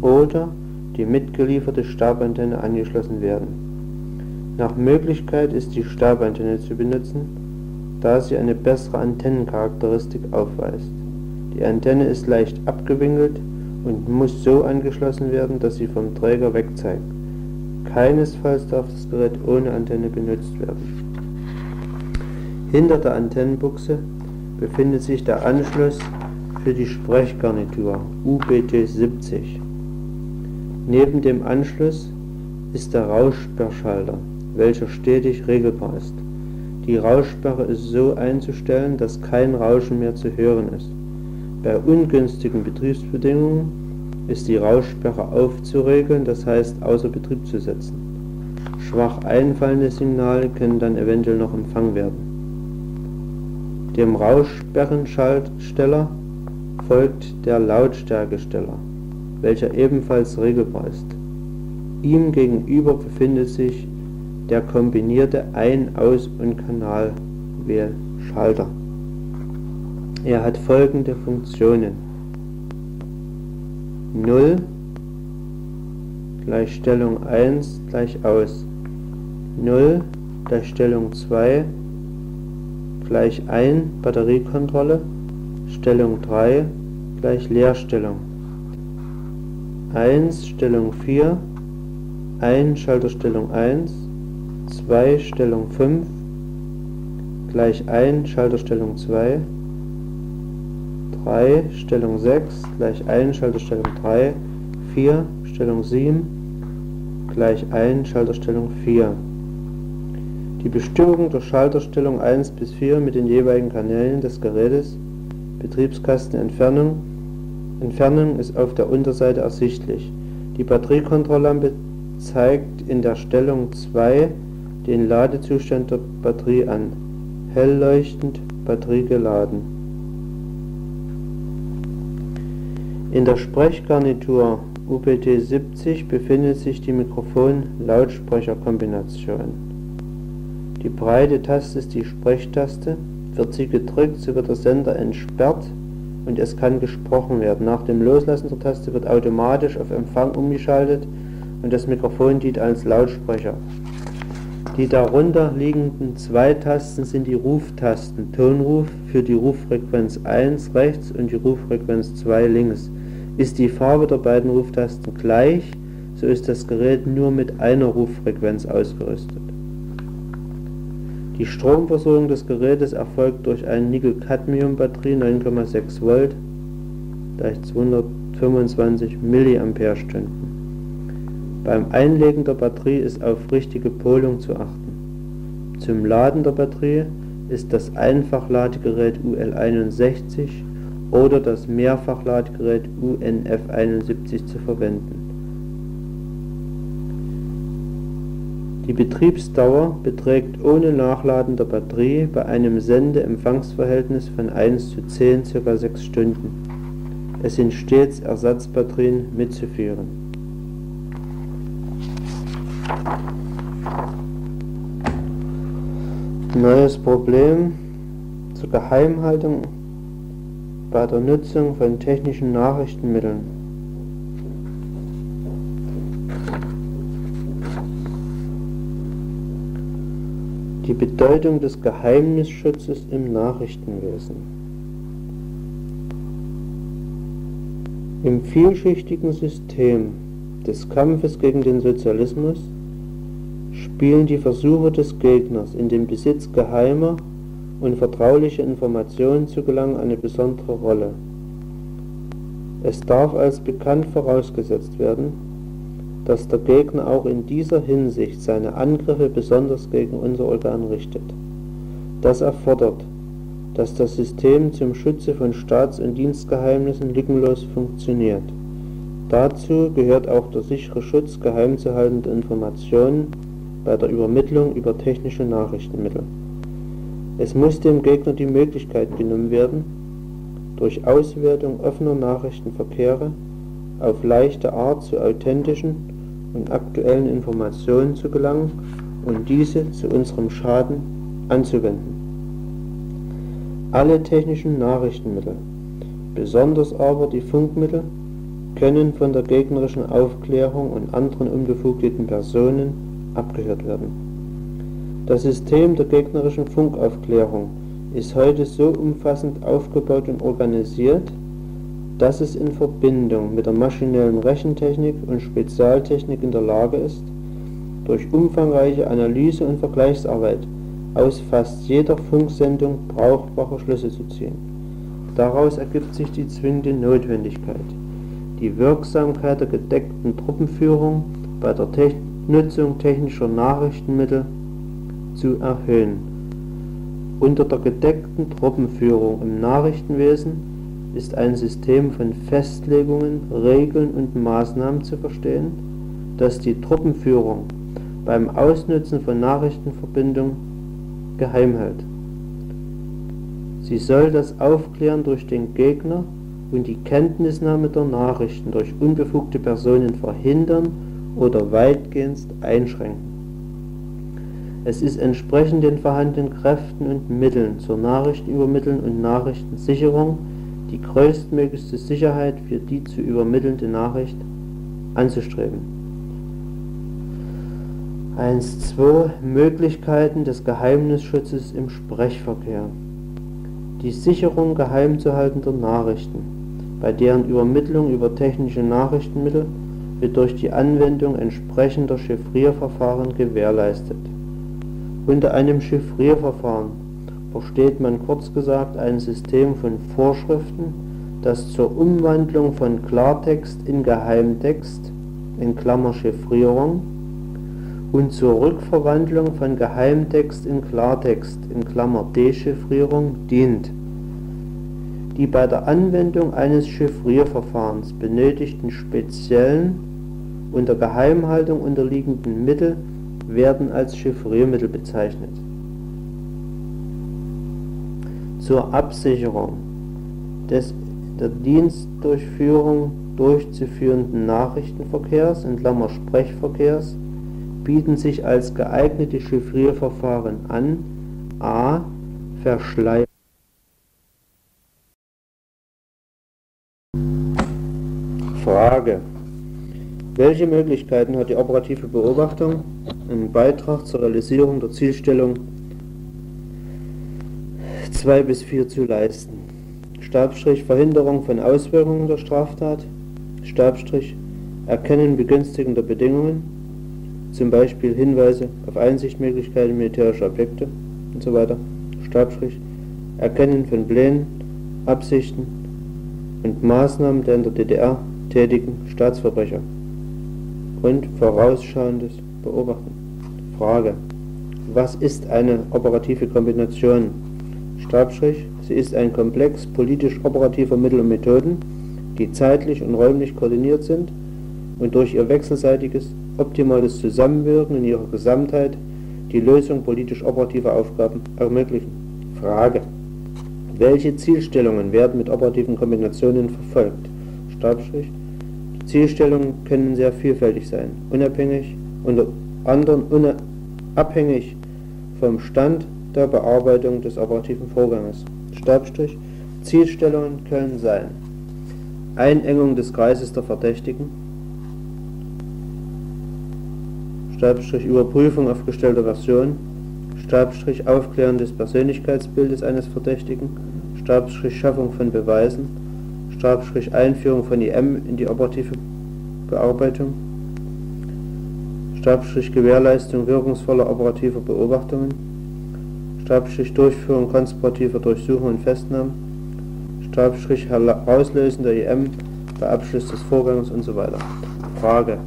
oder die mitgelieferte Stabantenne angeschlossen werden. Nach Möglichkeit ist die Stabantenne zu benutzen, da sie eine bessere Antennencharakteristik aufweist. Die Antenne ist leicht abgewinkelt und muss so angeschlossen werden, dass sie vom Träger wegzeigt. Keinesfalls darf das Gerät ohne Antenne benutzt werden. Hinter der Antennenbuchse befindet sich der Anschluss für die Sprechgarnitur UBT70. Neben dem Anschluss ist der Raussperrschalter, welcher stetig regelbar ist. Die Raussperre ist so einzustellen, dass kein Rauschen mehr zu hören ist. Bei ungünstigen Betriebsbedingungen ist die Raussperre aufzuregeln, das heißt außer Betrieb zu setzen. Schwach einfallende Signale können dann eventuell noch empfangen werden. Dem Raussperrenschaltsteller folgt der Lautstärkesteller, welcher ebenfalls regelbar ist. Ihm gegenüber befindet sich der kombinierte Ein-, Aus- und Kanalwählschalter. Er hat folgende Funktionen. 0 gleich Stellung 1 gleich Aus. 0 gleich Stellung 2 gleich ein Batteriekontrolle. Stellung 3 gleich Leerstellung. 1 Stellung 4 1 Schalterstellung 1 2 Stellung 5 gleich 1 Schalterstellung 2 3 Stellung 6 gleich 1 Schalterstellung 3 4 Stellung 7 gleich 1 Schalterstellung 4 die Bestimmung der Schalterstellung 1 bis 4 mit den jeweiligen Kanälen des Gerätes Betriebskastenentfernung Entfernung ist auf der Unterseite ersichtlich. Die Batteriekontrolllampe zeigt in der Stellung 2 den Ladezustand der Batterie an. Hell leuchtend, Batterie geladen. In der Sprechgarnitur UPT70 befindet sich die Mikrofon-Lautsprecher-Kombination. Die breite Taste ist die Sprechtaste. Wird sie gedrückt, so wird der Sender entsperrt und es kann gesprochen werden. Nach dem Loslassen der Taste wird automatisch auf Empfang umgeschaltet und das Mikrofon dient als Lautsprecher. Die darunter liegenden zwei Tasten sind die Ruftasten. Tonruf für die Ruffrequenz 1 rechts und die Ruffrequenz 2 links. Ist die Farbe der beiden Ruftasten gleich, so ist das Gerät nur mit einer Ruffrequenz ausgerüstet. Die Stromversorgung des Gerätes erfolgt durch eine Nickel-Cadmium-Batterie 9,6 Volt gleich 225 mAh. Beim Einlegen der Batterie ist auf richtige Polung zu achten. Zum Laden der Batterie ist das Einfachladegerät UL61 oder das Mehrfachladegerät UNF71 zu verwenden. Die Betriebsdauer beträgt ohne Nachladen der Batterie bei einem Sende-Empfangsverhältnis von 1 zu 10 ca. 6 Stunden. Es sind stets Ersatzbatterien mitzuführen Neues Problem zur Geheimhaltung bei der Nutzung von technischen Nachrichtenmitteln. Die Bedeutung des Geheimnisschutzes im Nachrichtenwesen. Im vielschichtigen System des Kampfes gegen den Sozialismus spielen die Versuche des Gegners, in den Besitz geheimer und vertraulicher Informationen zu gelangen, eine besondere Rolle. Es darf als bekannt vorausgesetzt werden, dass der Gegner auch in dieser Hinsicht seine Angriffe besonders gegen unser Organ richtet. Das erfordert, dass das System zum Schutze von Staats- und Dienstgeheimnissen lückenlos funktioniert. Dazu gehört auch der sichere Schutz geheim zu haltender Informationen bei der Übermittlung über technische Nachrichtenmittel. Es muss dem Gegner die Möglichkeit genommen werden, durch Auswertung offener Nachrichtenverkehre auf leichte Art zu authentischen und aktuellen Informationen zu gelangen und diese zu unserem Schaden anzuwenden. Alle technischen Nachrichtenmittel, besonders aber die Funkmittel, können von der gegnerischen Aufklärung und anderen unbefugten Personen abgehört werden. Das System der gegnerischen Funkaufklärung ist heute so umfassend aufgebaut und organisiert, dass es in Verbindung mit der maschinellen Rechentechnik und Spezialtechnik in der Lage ist, durch umfangreiche Analyse und Vergleichsarbeit aus fast jeder Funksendung brauchbare Schlüsse zu ziehen. Daraus ergibt sich die zwingende Notwendigkeit, die Wirksamkeit der gedeckten Truppenführung bei der Technik Nutzung technischer Nachrichtenmittel zu erhöhen. Unter der gedeckten Truppenführung im Nachrichtenwesen ist ein System von Festlegungen, Regeln und Maßnahmen zu verstehen, das die Truppenführung beim Ausnutzen von Nachrichtenverbindungen geheim hält. Sie soll das Aufklären durch den Gegner und die Kenntnisnahme der Nachrichten durch unbefugte Personen verhindern oder weitgehend einschränken. Es ist entsprechend den vorhandenen Kräften und Mitteln zur Nachrichtenübermittlung und Nachrichtensicherung die größtmöglichste Sicherheit für die zu übermittelnde Nachricht anzustreben. 1.2 Möglichkeiten des Geheimnisschutzes im Sprechverkehr. Die Sicherung geheim zu haltender Nachrichten, bei deren Übermittlung über technische Nachrichtenmittel wird durch die Anwendung entsprechender Chiffrierverfahren gewährleistet. Unter einem Chiffrierverfahren versteht man kurz gesagt ein System von Vorschriften, das zur Umwandlung von Klartext in Geheimtext in Klammer (Chiffrierung) und zur Rückverwandlung von Geheimtext in Klartext in Klammer (Dechiffrierung) dient. Die bei der Anwendung eines Chiffrierverfahrens benötigten speziellen, unter Geheimhaltung unterliegenden Mittel werden als Chiffriermittel bezeichnet. Zur Absicherung des der Dienstdurchführung durchzuführenden Nachrichtenverkehrs (Sprechverkehrs) bieten sich als geeignete Chiffrierverfahren an: a. Verschleierung Frage: Welche Möglichkeiten hat die operative Beobachtung, einen Beitrag zur Realisierung der Zielstellung 2 bis 4 zu leisten? Stabstrich Verhinderung von Auswirkungen der Straftat, Stabstrich Erkennen begünstigender Bedingungen, zum Beispiel Hinweise auf Einsichtmöglichkeiten militärischer Objekte usw. Stabstrich Erkennen von Plänen, Absichten und Maßnahmen der in der DDR tätigen Staatsverbrecher und vorausschauendes Beobachten. Frage. Was ist eine operative Kombination? Stabstrich. Sie ist ein Komplex politisch-operativer Mittel und Methoden, die zeitlich und räumlich koordiniert sind und durch ihr wechselseitiges, optimales Zusammenwirken in ihrer Gesamtheit die Lösung politisch-operativer Aufgaben ermöglichen. Frage. Welche Zielstellungen werden mit operativen Kombinationen verfolgt? Stabstrich. Die Zielstellungen können sehr vielfältig sein, unabhängig unter anderen unabhängig vom Stand der Bearbeitung des operativen Vorganges. Stabstrich. Zielstellungen können sein. Einengung des Kreises der Verdächtigen, Stabstrich Überprüfung aufgestellter Version, Stabstrich Aufklären des Persönlichkeitsbildes eines Verdächtigen, Stabstrich Schaffung von Beweisen, Stabstrich Einführung von IM in die operative Bearbeitung, Stabstrich Gewährleistung wirkungsvoller operativer Beobachtungen, Stabstrich Durchführung konspirativer Durchsuchung und Festnahmen, Stabstrich Herauslösen der IM bei Abschluss des Vorgangs usw. Frage.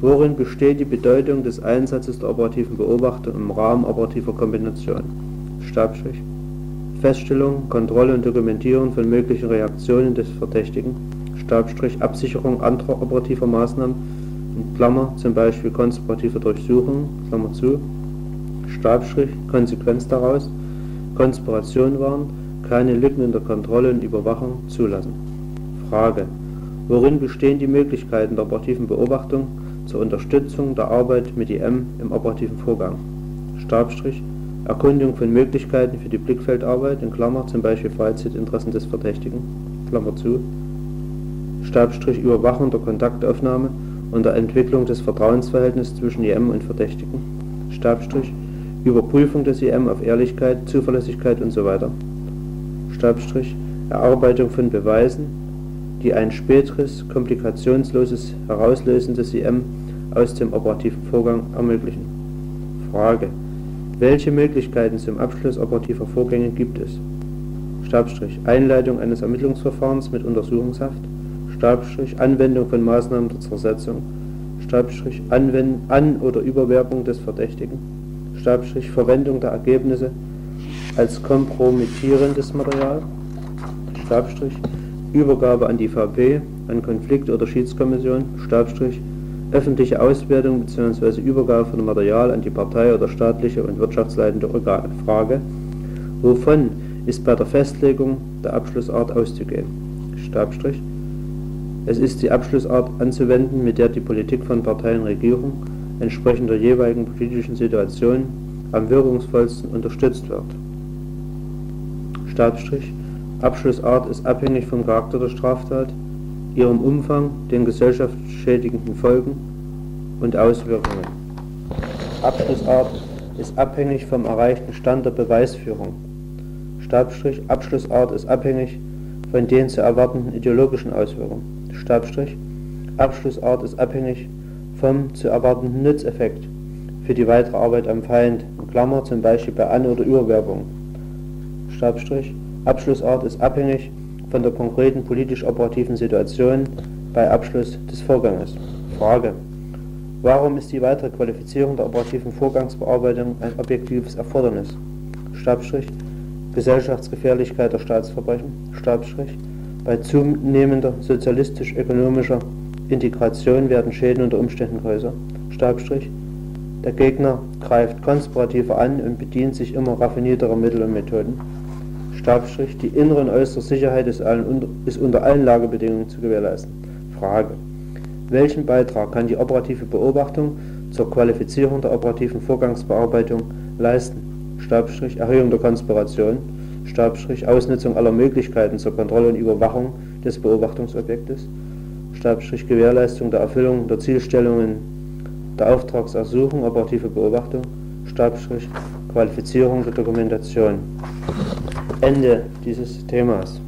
Worin besteht die Bedeutung des Einsatzes der operativen Beobachtung im Rahmen operativer Kombination? Stabstrich Feststellung, Kontrolle und Dokumentierung von möglichen Reaktionen des Verdächtigen, Stabstrich Absicherung anderer operativer Maßnahmen, in Klammer zum Beispiel konspirative Durchsuchung, Klammer zu, Stabstrich Konsequenz daraus, Konspiration waren, keine Lücken in der Kontrolle und Überwachung zulassen. Frage. Worin bestehen die Möglichkeiten der operativen Beobachtung zur Unterstützung der Arbeit mit IM im operativen Vorgang? Stabstrich Erkundung von Möglichkeiten für die Blickfeldarbeit in Klammer zum Beispiel Freizeitinteressen des Verdächtigen Klammer zu, Stabstrich Überwachung der Kontaktaufnahme und der Entwicklung des Vertrauensverhältnisses zwischen IM und Verdächtigen, Stabstrich Überprüfung des IM auf Ehrlichkeit, Zuverlässigkeit usw., Stabstrich Erarbeitung von Beweisen, die ein späteres, komplikationsloses Herauslösen des IM aus dem operativen Vorgang ermöglichen. Frage welche Möglichkeiten zum Abschluss operativer Vorgänge gibt es? Stabstrich Einleitung eines Ermittlungsverfahrens mit Untersuchungshaft, Stabstrich Anwendung von Maßnahmen der Zersetzung, Stabstrich An- oder Überwerbung des Verdächtigen, Verwendung der Ergebnisse als kompromittierendes Material, Übergabe an die VP, an Konflikt- oder Schiedskommission, öffentliche Auswertung bzw. Übergabe von Material an die Partei oder staatliche und wirtschaftsleitende Organe. Frage: Wovon ist bei der Festlegung der Abschlussart auszugehen? Stabstrich Es ist die Abschlussart anzuwenden, mit der die Politik von Parteien Regierung entsprechend der jeweiligen politischen Situation am wirkungsvollsten unterstützt wird. Stabstrich. Abschlussart ist abhängig vom Charakter der Straftat, ihrem Umfang, den gesellschaftsschädigenden Folgen und Auswirkungen. Abschlussart ist abhängig vom erreichten Stand der Beweisführung. Stabstrich. Abschlussart ist abhängig von den zu erwartenden ideologischen Auswirkungen. Stabstrich. Abschlussart ist abhängig vom zu erwartenden Nutzeffekt für die weitere Arbeit am Feind, in Klammer zum Beispiel bei An- oder Überwerbung. Stabstrich. Abschlussart ist abhängig von der konkreten politisch-operativen Situation bei Abschluss des Vorganges. Frage. Warum ist die weitere Qualifizierung der operativen Vorgangsbearbeitung ein objektives Erfordernis? Stabstrich. Gesellschaftsgefährlichkeit der Staatsverbrechen. Stabstrich. Bei zunehmender sozialistisch-ökonomischer Integration werden Schäden unter Umständen größer. Stabstrich. Der Gegner greift konspirativer an und bedient sich immer raffinierterer Mittel und Methoden. Stabstrich. Die innere und äußere Sicherheit ist, allen, ist unter allen Lagebedingungen zu gewährleisten. Frage. Welchen Beitrag kann die operative Beobachtung zur Qualifizierung der operativen Vorgangsbearbeitung leisten? Stabstrich. Erhöhung der Konspiration. Stabstrich. Ausnutzung aller Möglichkeiten zur Kontrolle und Überwachung des Beobachtungsobjektes. Gewährleistung der Erfüllung der Zielstellungen der Auftragsersuchung, operative Beobachtung. Qualifizierung der Dokumentation. Ende dieses Themas.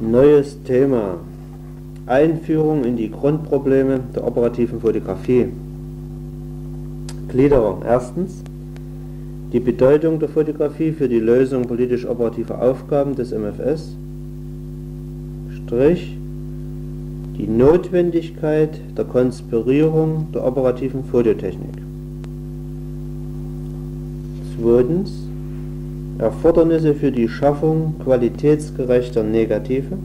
Neues Thema. Einführung in die Grundprobleme der operativen Fotografie. Gliederung. Erstens. Die Bedeutung der Fotografie für die Lösung politisch-operativer Aufgaben des MFS. Strich. Die Notwendigkeit der Konspirierung der operativen Fototechnik. Zweitens Erfordernisse für die Schaffung qualitätsgerechter Negative.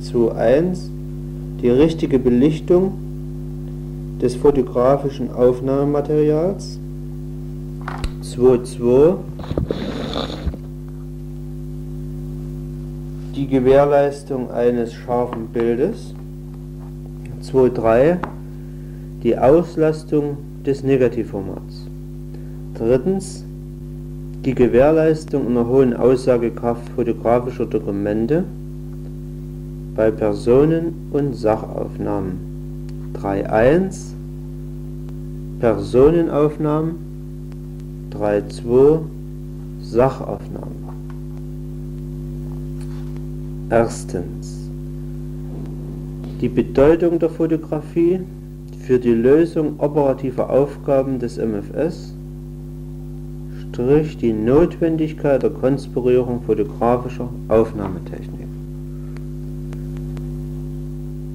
2.1 Die richtige Belichtung des fotografischen Aufnahmematerials. 2.2 Die Gewährleistung eines scharfen Bildes. 2.3 Die Auslastung des Negativformats. Drittens die Gewährleistung einer hohen Aussagekraft fotografischer Dokumente bei Personen- und Sachaufnahmen. 3.1 Personenaufnahmen 3.2 Sachaufnahmen. Erstens die Bedeutung der Fotografie für die Lösung operativer Aufgaben des MFS die Notwendigkeit der Konspirierung fotografischer Aufnahmetechnik.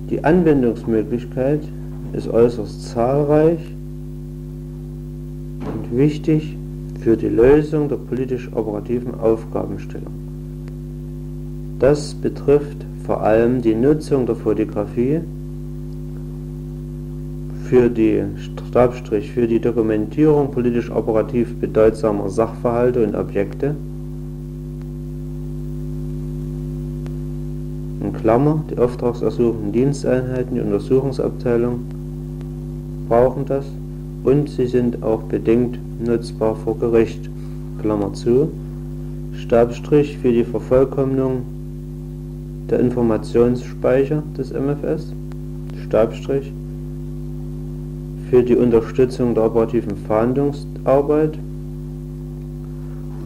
Die Anwendungsmöglichkeit ist äußerst zahlreich und wichtig für die Lösung der politisch-operativen Aufgabenstellung. Das betrifft vor allem die Nutzung der Fotografie für die Stabstrich für die Dokumentierung politisch operativ bedeutsamer Sachverhalte und Objekte. In Klammer die auftragsersuchenden Diensteinheiten, die Untersuchungsabteilung brauchen das und sie sind auch bedingt nutzbar vor Gericht. Klammer zu. Stabstrich für die Vervollkommnung der Informationsspeicher des MFS Stabstrich für die Unterstützung der operativen Fahndungsarbeit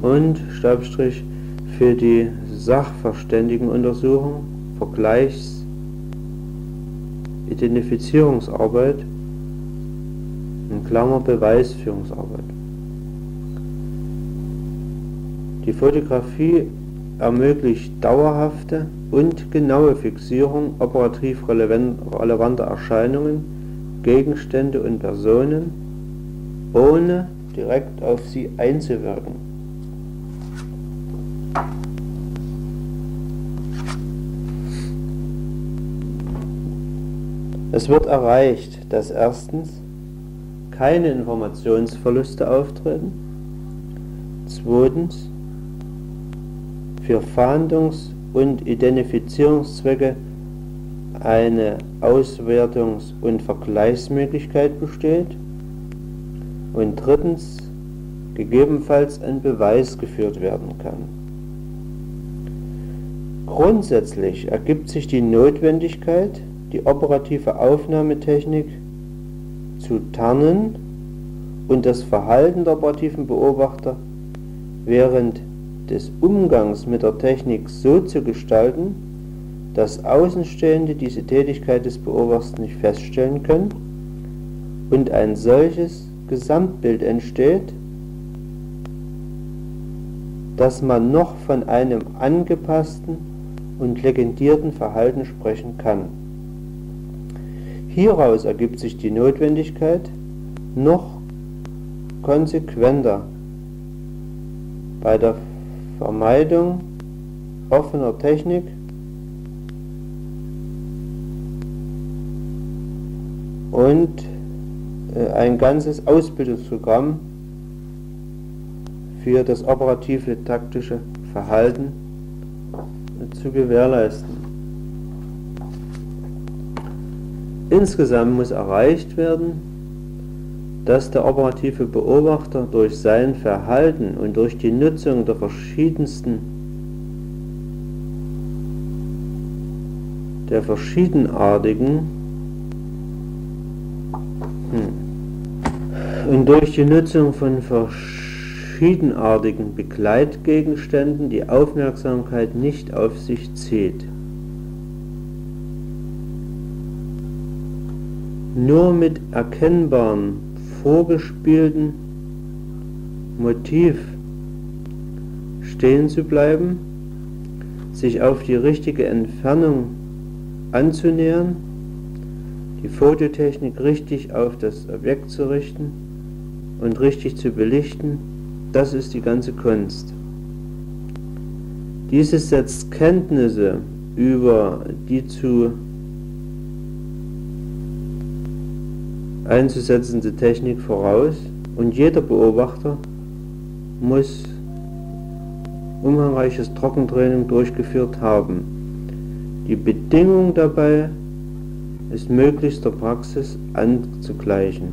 und Stabstrich für die Sachverständigenuntersuchung, Vergleichs-, Identifizierungsarbeit in Klammer Beweisführungsarbeit. Die Fotografie ermöglicht dauerhafte und genaue Fixierung operativ relevanter Erscheinungen Gegenstände und Personen, ohne direkt auf sie einzuwirken. Es wird erreicht, dass erstens keine Informationsverluste auftreten, zweitens für Fahndungs- und Identifizierungszwecke eine Auswertungs- und Vergleichsmöglichkeit besteht und drittens gegebenenfalls ein Beweis geführt werden kann. Grundsätzlich ergibt sich die Notwendigkeit, die operative Aufnahmetechnik zu tarnen und das Verhalten der operativen Beobachter während des Umgangs mit der Technik so zu gestalten, dass Außenstehende diese Tätigkeit des Beobachters nicht feststellen können und ein solches Gesamtbild entsteht, dass man noch von einem angepassten und legendierten Verhalten sprechen kann. Hieraus ergibt sich die Notwendigkeit, noch konsequenter bei der Vermeidung offener Technik und äh, ein ganzes Ausbildungsprogramm für das operative taktische Verhalten zu gewährleisten. Insgesamt muss erreicht werden, dass der operative Beobachter durch sein Verhalten und durch die Nutzung der verschiedensten der verschiedenartigen hm, und durch die Nutzung von verschiedenartigen Begleitgegenständen die Aufmerksamkeit nicht auf sich zieht. Nur mit erkennbaren vorgespielten Motiv stehen zu bleiben, sich auf die richtige Entfernung anzunähern, die Fototechnik richtig auf das Objekt zu richten und richtig zu belichten, das ist die ganze Kunst. Dieses setzt Kenntnisse über die zu einzusetzende Technik voraus und jeder Beobachter muss umfangreiches Trockentraining durchgeführt haben. Die Bedingung dabei ist möglichst der Praxis anzugleichen.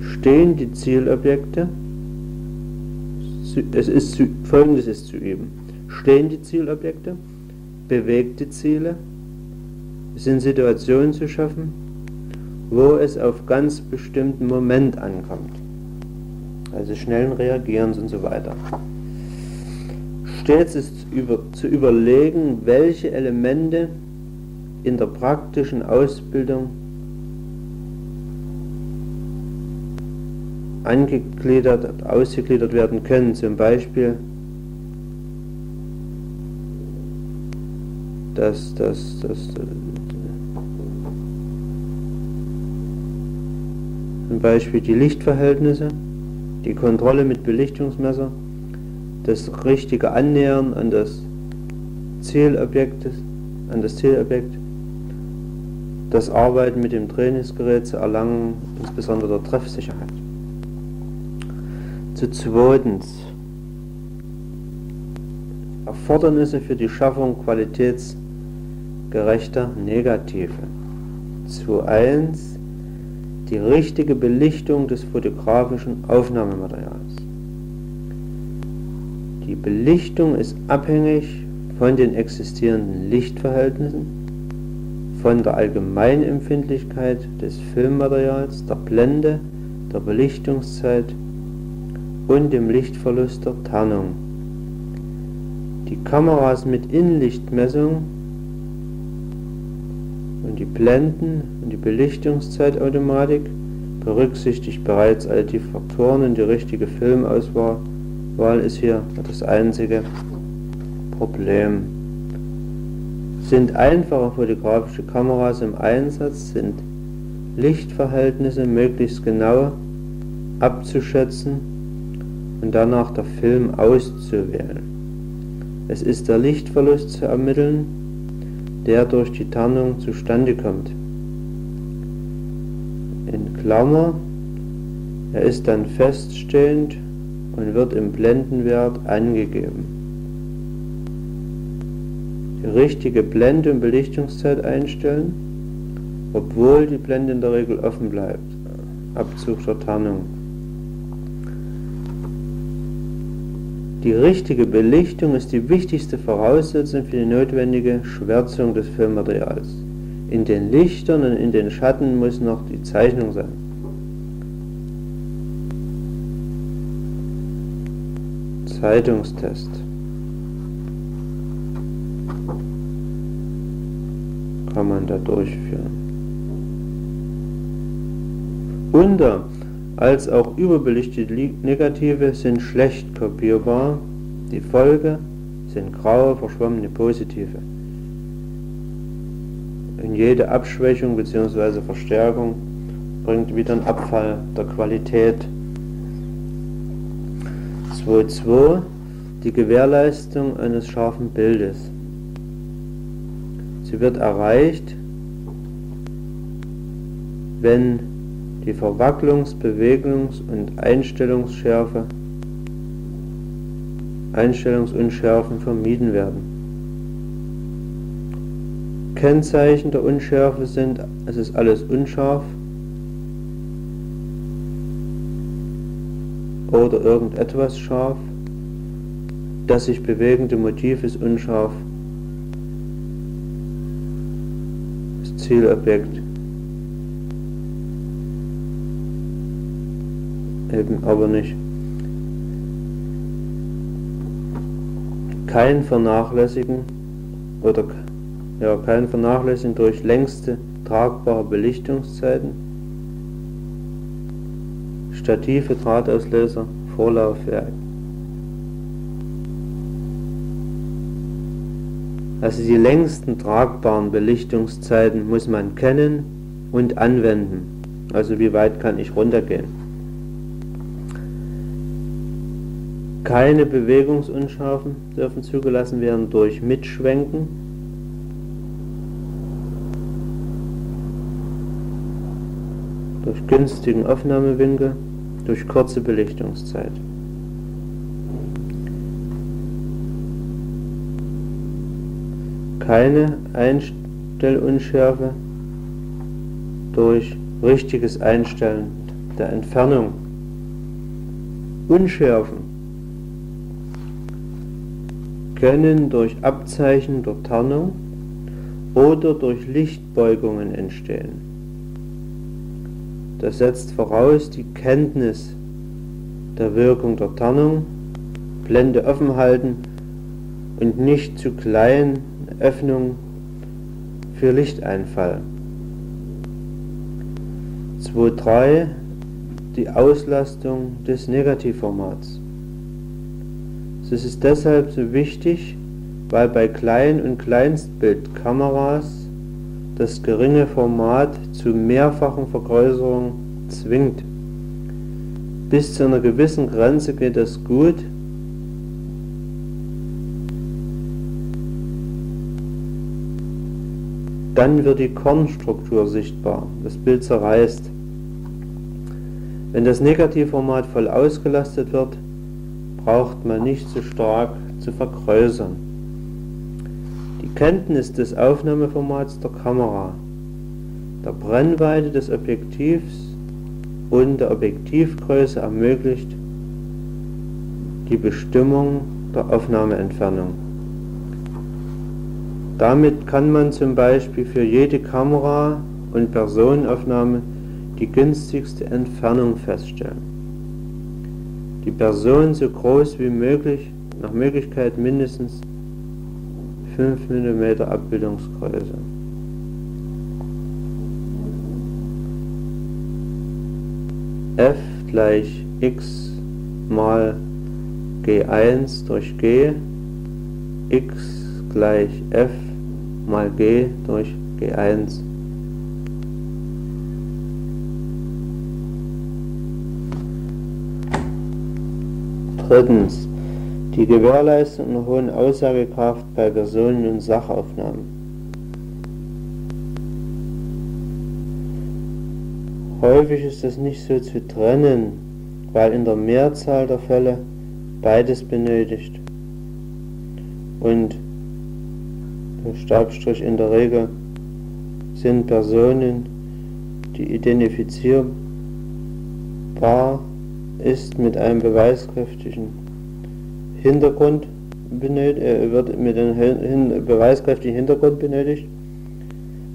Stehen die Zielobjekte, es ist zu, folgendes ist zu üben. Stehen die Zielobjekte, bewegte Ziele, sind Situationen zu schaffen, wo es auf ganz bestimmten Moment ankommt. Also schnellen Reagierens und so weiter. Stets ist über, zu überlegen, welche Elemente in der praktischen Ausbildung angegliedert, ausgegliedert werden können. Zum Beispiel dass das, das, das Beispiel die Lichtverhältnisse, die Kontrolle mit Belichtungsmesser, das richtige Annähern an das Zielobjekt, an das Zielobjekt, das Arbeiten mit dem Trainingsgerät zu erlangen, insbesondere der Treffsicherheit. Zu zweitens Erfordernisse für die Schaffung qualitätsgerechter Negative. Zu eins die richtige Belichtung des fotografischen Aufnahmematerials. Die Belichtung ist abhängig von den existierenden Lichtverhältnissen, von der Allgemeinempfindlichkeit des Filmmaterials, der Blende, der Belichtungszeit und dem Lichtverlust der Tarnung. Die Kameras mit Innenlichtmessung und die Blenden und die Belichtungszeitautomatik berücksichtigt bereits all die Faktoren und die richtige Filmauswahl ist hier das einzige Problem. Sind einfache fotografische Kameras im Einsatz, sind Lichtverhältnisse möglichst genau abzuschätzen und danach der Film auszuwählen. Es ist der Lichtverlust zu ermitteln, der durch die Tarnung zustande kommt. In Klammer, er ist dann feststehend und wird im Blendenwert angegeben. die richtige Blende- und Belichtungszeit einstellen, obwohl die Blende in der Regel offen bleibt. Abzug der Tarnung. Die richtige Belichtung ist die wichtigste Voraussetzung für die notwendige Schwärzung des Filmmaterials. In den Lichtern und in den Schatten muss noch die Zeichnung sein. Zeitungstest. Kann man da durchführen. Unter als auch überbelichtete Negative sind schlecht kopierbar. Die Folge sind graue, verschwommene Positive. Und jede Abschwächung bzw. Verstärkung bringt wieder einen Abfall der Qualität. 2.2 Die Gewährleistung eines scharfen Bildes. Sie wird erreicht, wenn die Verwacklungs-, Bewegungs- und Einstellungsschärfe, Einstellungsunschärfen vermieden werden. Kennzeichen der Unschärfe sind, es ist alles unscharf oder irgendetwas scharf, das sich bewegende Motiv ist unscharf, das Zielobjekt eben aber nicht. Kein Vernachlässigen oder ja, kein Vernachlässigen durch längste tragbare Belichtungszeiten, Stative, Drahtauslöser, Vorlaufwerk. Also die längsten tragbaren Belichtungszeiten muss man kennen und anwenden. Also wie weit kann ich runtergehen. Keine Bewegungsunscharfen dürfen zugelassen werden durch Mitschwenken. Durch günstigen Aufnahmewinkel, durch kurze Belichtungszeit. Keine Einstellunschärfe durch richtiges Einstellen der Entfernung. Unschärfen können durch Abzeichen der Tarnung oder durch Lichtbeugungen entstehen. Das setzt voraus die Kenntnis der Wirkung der Tarnung, Blende offen halten und nicht zu kleinen Öffnungen für Lichteinfall. 2.3 Die Auslastung des Negativformats. Das ist deshalb so wichtig, weil bei Klein- und Kleinstbildkameras das geringe Format zu mehrfachen Vergrößerungen zwingt. Bis zu einer gewissen Grenze geht das gut. Dann wird die Kornstruktur sichtbar, das Bild zerreißt. Wenn das Negativformat voll ausgelastet wird, braucht man nicht so stark zu vergrößern. Die Kenntnis des Aufnahmeformats der Kamera, der Brennweite des Objektivs und der Objektivgröße ermöglicht die Bestimmung der Aufnahmeentfernung. Damit kann man zum Beispiel für jede Kamera und Personenaufnahme die günstigste Entfernung feststellen die Person so groß wie möglich, nach Möglichkeit mindestens 5 mm Abbildungsgröße. f gleich x mal g1 durch g, x gleich f mal g durch g1 Drittens. Die Gewährleistung einer hohen Aussagekraft bei Personen- und Sachaufnahmen. Häufig ist das nicht so zu trennen, weil in der Mehrzahl der Fälle beides benötigt. Und Stabstrich in der Regel sind Personen, die identifizierbar ist mit einem beweiskräftigen Hintergrund benötigt, äh, wird mit einem hin, beweiskräftigen Hintergrund benötigt.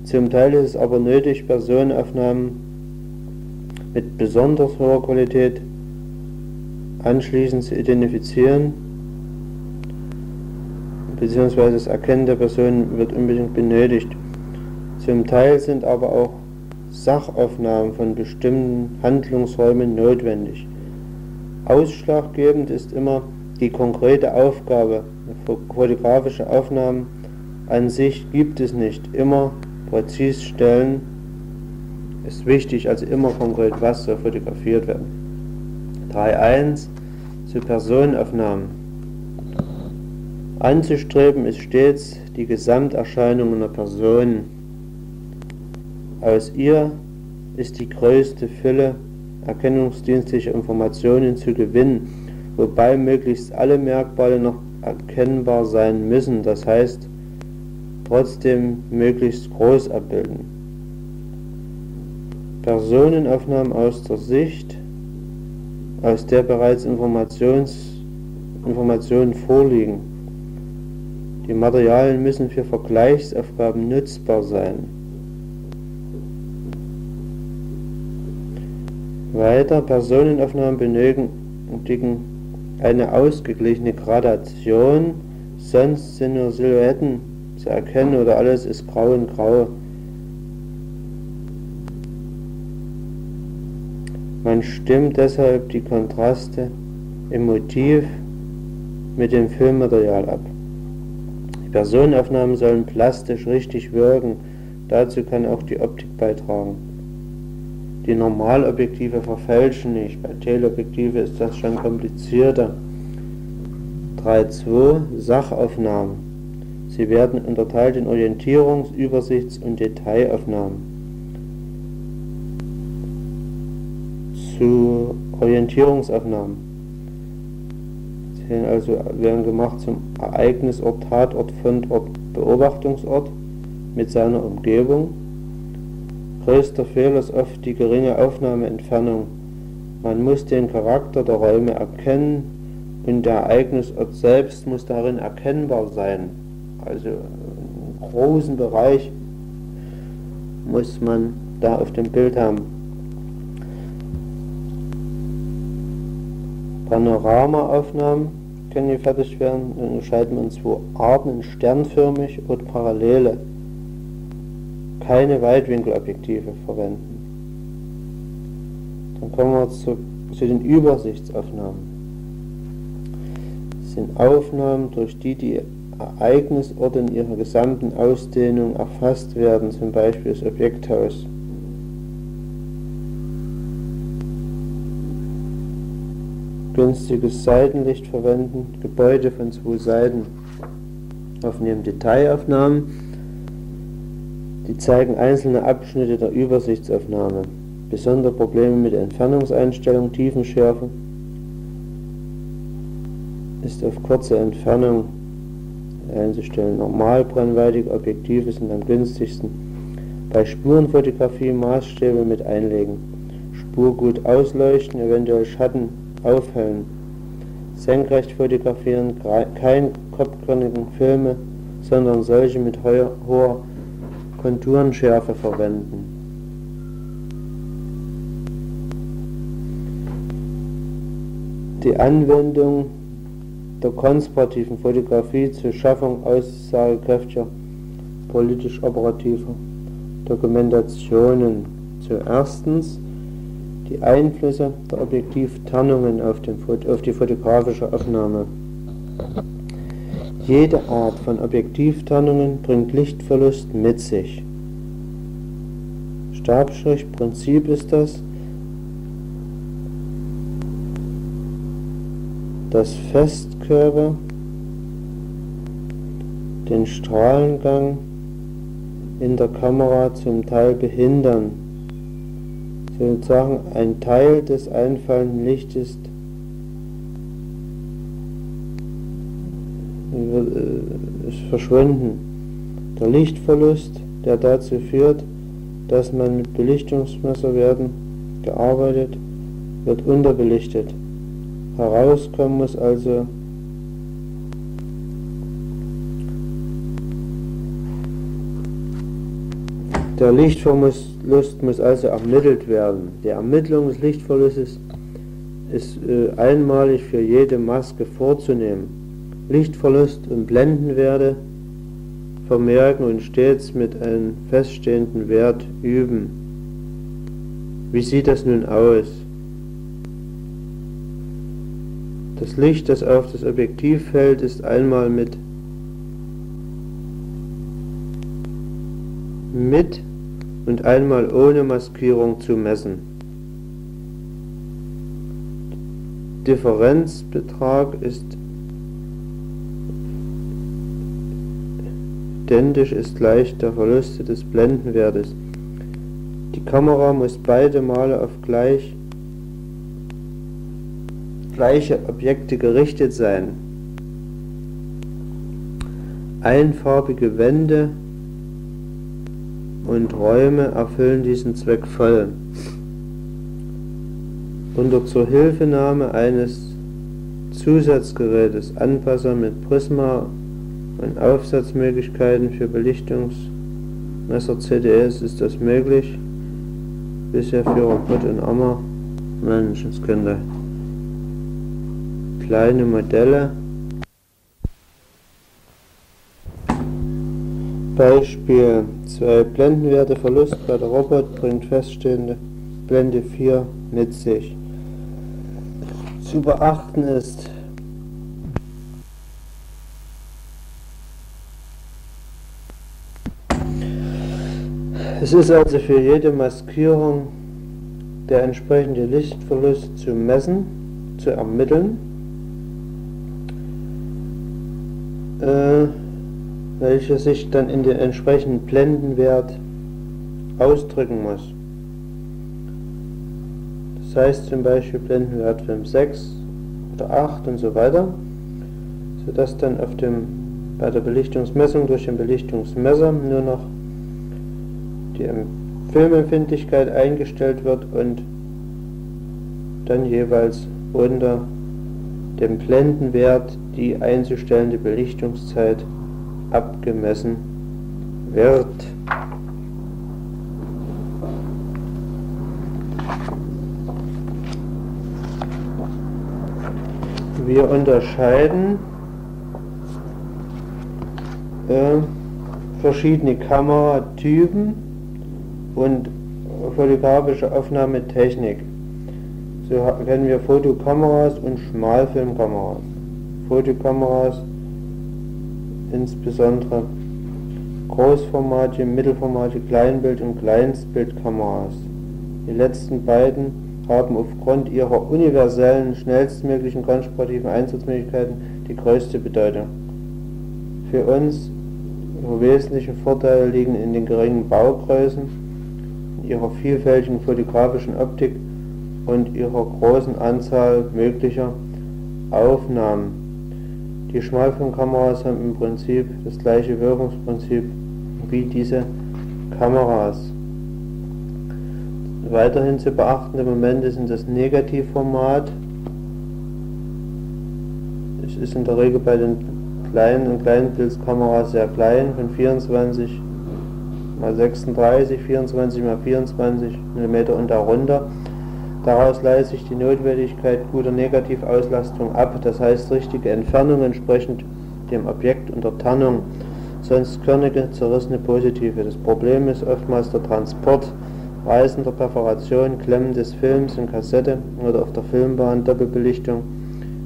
Zum Teil ist es aber nötig, Personenaufnahmen mit besonders hoher Qualität anschließend zu identifizieren, beziehungsweise das Erkennen der Person wird unbedingt benötigt. Zum Teil sind aber auch Sachaufnahmen von bestimmten Handlungsräumen notwendig. Ausschlaggebend ist immer die konkrete Aufgabe. Fotografische Aufnahmen an sich gibt es nicht. Immer präzis stellen ist wichtig, also immer konkret, was soll fotografiert werden. 3.1 zu Personenaufnahmen. Anzustreben ist stets die Gesamterscheinung einer Person. Aus ihr ist die größte Fülle erkennungsdienstlicher Informationen zu gewinnen, wobei möglichst alle Merkmale noch erkennbar sein müssen, das heißt trotzdem möglichst groß abbilden. Personenaufnahmen aus der Sicht, aus der bereits Informations, Informationen vorliegen. Die Materialien müssen für Vergleichsaufgaben nutzbar sein. Weiter Personenaufnahmen benötigen eine ausgeglichene Gradation, sonst sind nur Silhouetten zu erkennen oder alles ist grau und grau. Man stimmt deshalb die Kontraste im Motiv mit dem Filmmaterial ab. Die Personenaufnahmen sollen plastisch richtig wirken, dazu kann auch die Optik beitragen. Die Normalobjektive verfälschen nicht. Bei Teleobjektive ist das schon komplizierter. 3.2 Sachaufnahmen. Sie werden unterteilt in Orientierungs-, Übersichts- und Detailaufnahmen. Zu Orientierungsaufnahmen. Sie also, werden gemacht zum Ereignisort, Tatort, Fundort, Beobachtungsort mit seiner Umgebung Größter Fehler ist oft die geringe Aufnahmeentfernung. Man muss den Charakter der Räume erkennen und der Ereignisort selbst muss darin erkennbar sein. Also einen großen Bereich muss man da auf dem Bild haben. Panoramaaufnahmen können hier fertig werden. Dann unterscheiden wir in zwei Arten, sternförmig oder parallele keine Weitwinkelobjektive verwenden. Dann kommen wir zu, zu den Übersichtsaufnahmen. Das sind Aufnahmen, durch die die Ereignisorte in ihrer gesamten Ausdehnung erfasst werden, zum Beispiel das Objekthaus. Günstiges Seitenlicht verwenden, Gebäude von zwei Seiten aufnehmen, Detailaufnahmen die zeigen einzelne Abschnitte der Übersichtsaufnahme, besondere Probleme mit Entfernungseinstellung, Tiefenschärfe ist auf kurze Entfernung einzustellen. Normalbrennweitige Objektive sind am günstigsten. Bei Spurenfotografie Maßstäbe mit einlegen. Spur gut ausleuchten, eventuell Schatten aufhellen. Senkrecht fotografieren, kein kopfkörnigen Filme, sondern solche mit hoher Konturenschärfe verwenden. Die Anwendung der konspirativen Fotografie zur Schaffung aussagekräftiger politisch operativer Dokumentationen. Zuerstens die Einflüsse der Objektivtarnungen auf, auf die fotografische Aufnahme. Jede Art von Objektivtarnungen bringt Lichtverlust mit sich. Stabschriftprinzip ist das, dass Festkörper den Strahlengang in der Kamera zum Teil behindern. Sozusagen ein Teil des einfallenden Lichtes ist verschwunden. Der Lichtverlust, der dazu führt, dass man mit Belichtungsmesserwerten gearbeitet, wird unterbelichtet. Herauskommen muss also Der Lichtverlust muss also ermittelt werden. Die Ermittlung des Lichtverlustes ist äh, einmalig für jede Maske vorzunehmen. Lichtverlust und Blendenwerte vermerken und stets mit einem feststehenden Wert üben. Wie sieht das nun aus? Das Licht, das auf das Objektiv fällt, ist einmal mit mit und einmal ohne Maskierung zu messen. Differenzbetrag ist identisch ist gleich der Verluste des Blendenwertes. Die Kamera muss beide Male auf gleich, gleiche Objekte gerichtet sein. Einfarbige Wände und Räume erfüllen diesen Zweck voll. Unter Zuhilfenahme eines Zusatzgerätes, Anpasser mit Prisma und Aufsatzmöglichkeiten für Belichtungsmesser CDS ist das möglich. Bisher für Robot und Ammer Menschenskinder. Kleine Modelle Beispiel 2 Blendenwerte Verlust bei der Robot bringt feststehende Blende 4 mit sich. Zu beachten ist, es ist also für jede Maskierung der entsprechende Lichtverlust zu messen, zu ermitteln. Äh, welche sich dann in den entsprechenden Blendenwert ausdrücken muss. Das heißt zum Beispiel Blendenwert 5, 6 oder 8 und so weiter, sodass dann auf dem, bei der Belichtungsmessung durch den Belichtungsmesser nur noch die Filmempfindlichkeit eingestellt wird und dann jeweils unter dem Blendenwert die einzustellende Belichtungszeit abgemessen wird. Wir unterscheiden äh, verschiedene Kameratypen und fotografische Aufnahmetechnik. So kennen wir Fotokameras und Schmalfilmkameras. Fotokameras insbesondere Großformatige, Mittelformatige, Kleinbild- und Kleinstbildkameras. Die letzten beiden haben aufgrund ihrer universellen, schnellstmöglichen konstruktiven Einsatzmöglichkeiten die größte Bedeutung. Für uns ihre wesentlichen Vorteile liegen in den geringen Baugrößen, ihrer vielfältigen fotografischen Optik und ihrer großen Anzahl möglicher Aufnahmen. Die Schmalfilmkameras haben im Prinzip das gleiche Wirkungsprinzip wie diese Kameras. Weiterhin zu beachtende Momente sind das Negativformat. Es ist in der Regel bei den kleinen und Kleinbildkameras sehr klein, von 24 x 36, 24 x 24 mm und darunter. Daraus leitet sich die Notwendigkeit guter Negativauslastung ab, das heißt richtige Entfernung entsprechend dem Objekt und der Tarnung, sonst körnige, zerrissene Positive. Das Problem ist oftmals der Transport, Reisen der Perforation, Klemmen des Films in Kassette oder auf der Filmbahn, Doppelbelichtung,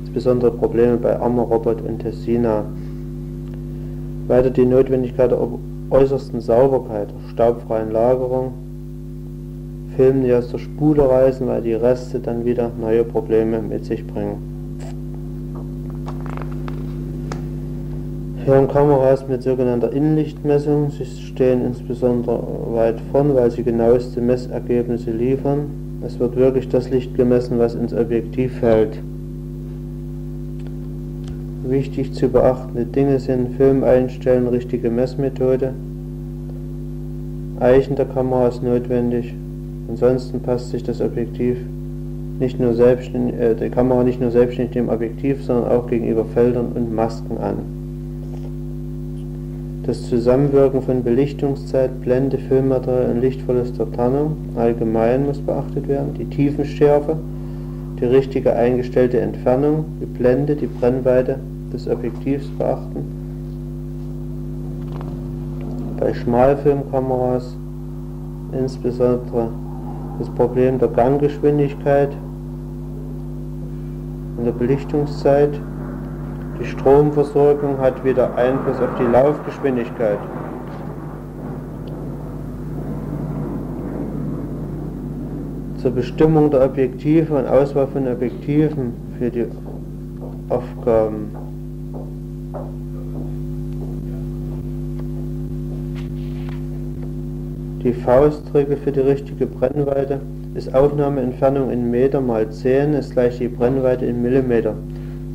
insbesondere Probleme bei Armor, Robot und Tessina. Weiter die Notwendigkeit der äußersten Sauberkeit, staubfreien Lagerung, Filmen, die aus der Spule reißen, weil die Reste dann wieder neue Probleme mit sich bringen. Haben Kameras mit sogenannter Innenlichtmessung. Sie stehen insbesondere weit vorn, weil sie genaueste Messergebnisse liefern. Es wird wirklich das Licht gemessen, was ins Objektiv fällt. Wichtig zu beachtende Dinge sind Film einstellen, richtige Messmethode. Eichen der Kamera ist notwendig. Ansonsten passt sich das Objektiv nicht nur selbstständig, äh, die Kamera nicht nur selbstständig dem Objektiv, sondern auch gegenüber Feldern und Masken an. Das Zusammenwirken von Belichtungszeit, Blende, Filmmaterial und lichtverluster Tarnung allgemein muss beachtet werden. Die Tiefenschärfe, die richtige eingestellte Entfernung, die Blende, die Brennweite des Objektivs beachten. Bei Schmalfilmkameras insbesondere das Problem der Ganggeschwindigkeit und der Belichtungszeit. Die Stromversorgung hat wieder Einfluss auf die Laufgeschwindigkeit. Zur Bestimmung der Objektive und Auswahl von Objektiven für die Aufgaben. Die Faustregel für die richtige Brennweite ist Aufnahmeentfernung in Meter mal 10 ist gleich die Brennweite in Millimeter.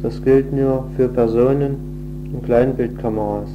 Das gilt nur für Personen- und Kleinbildkameras.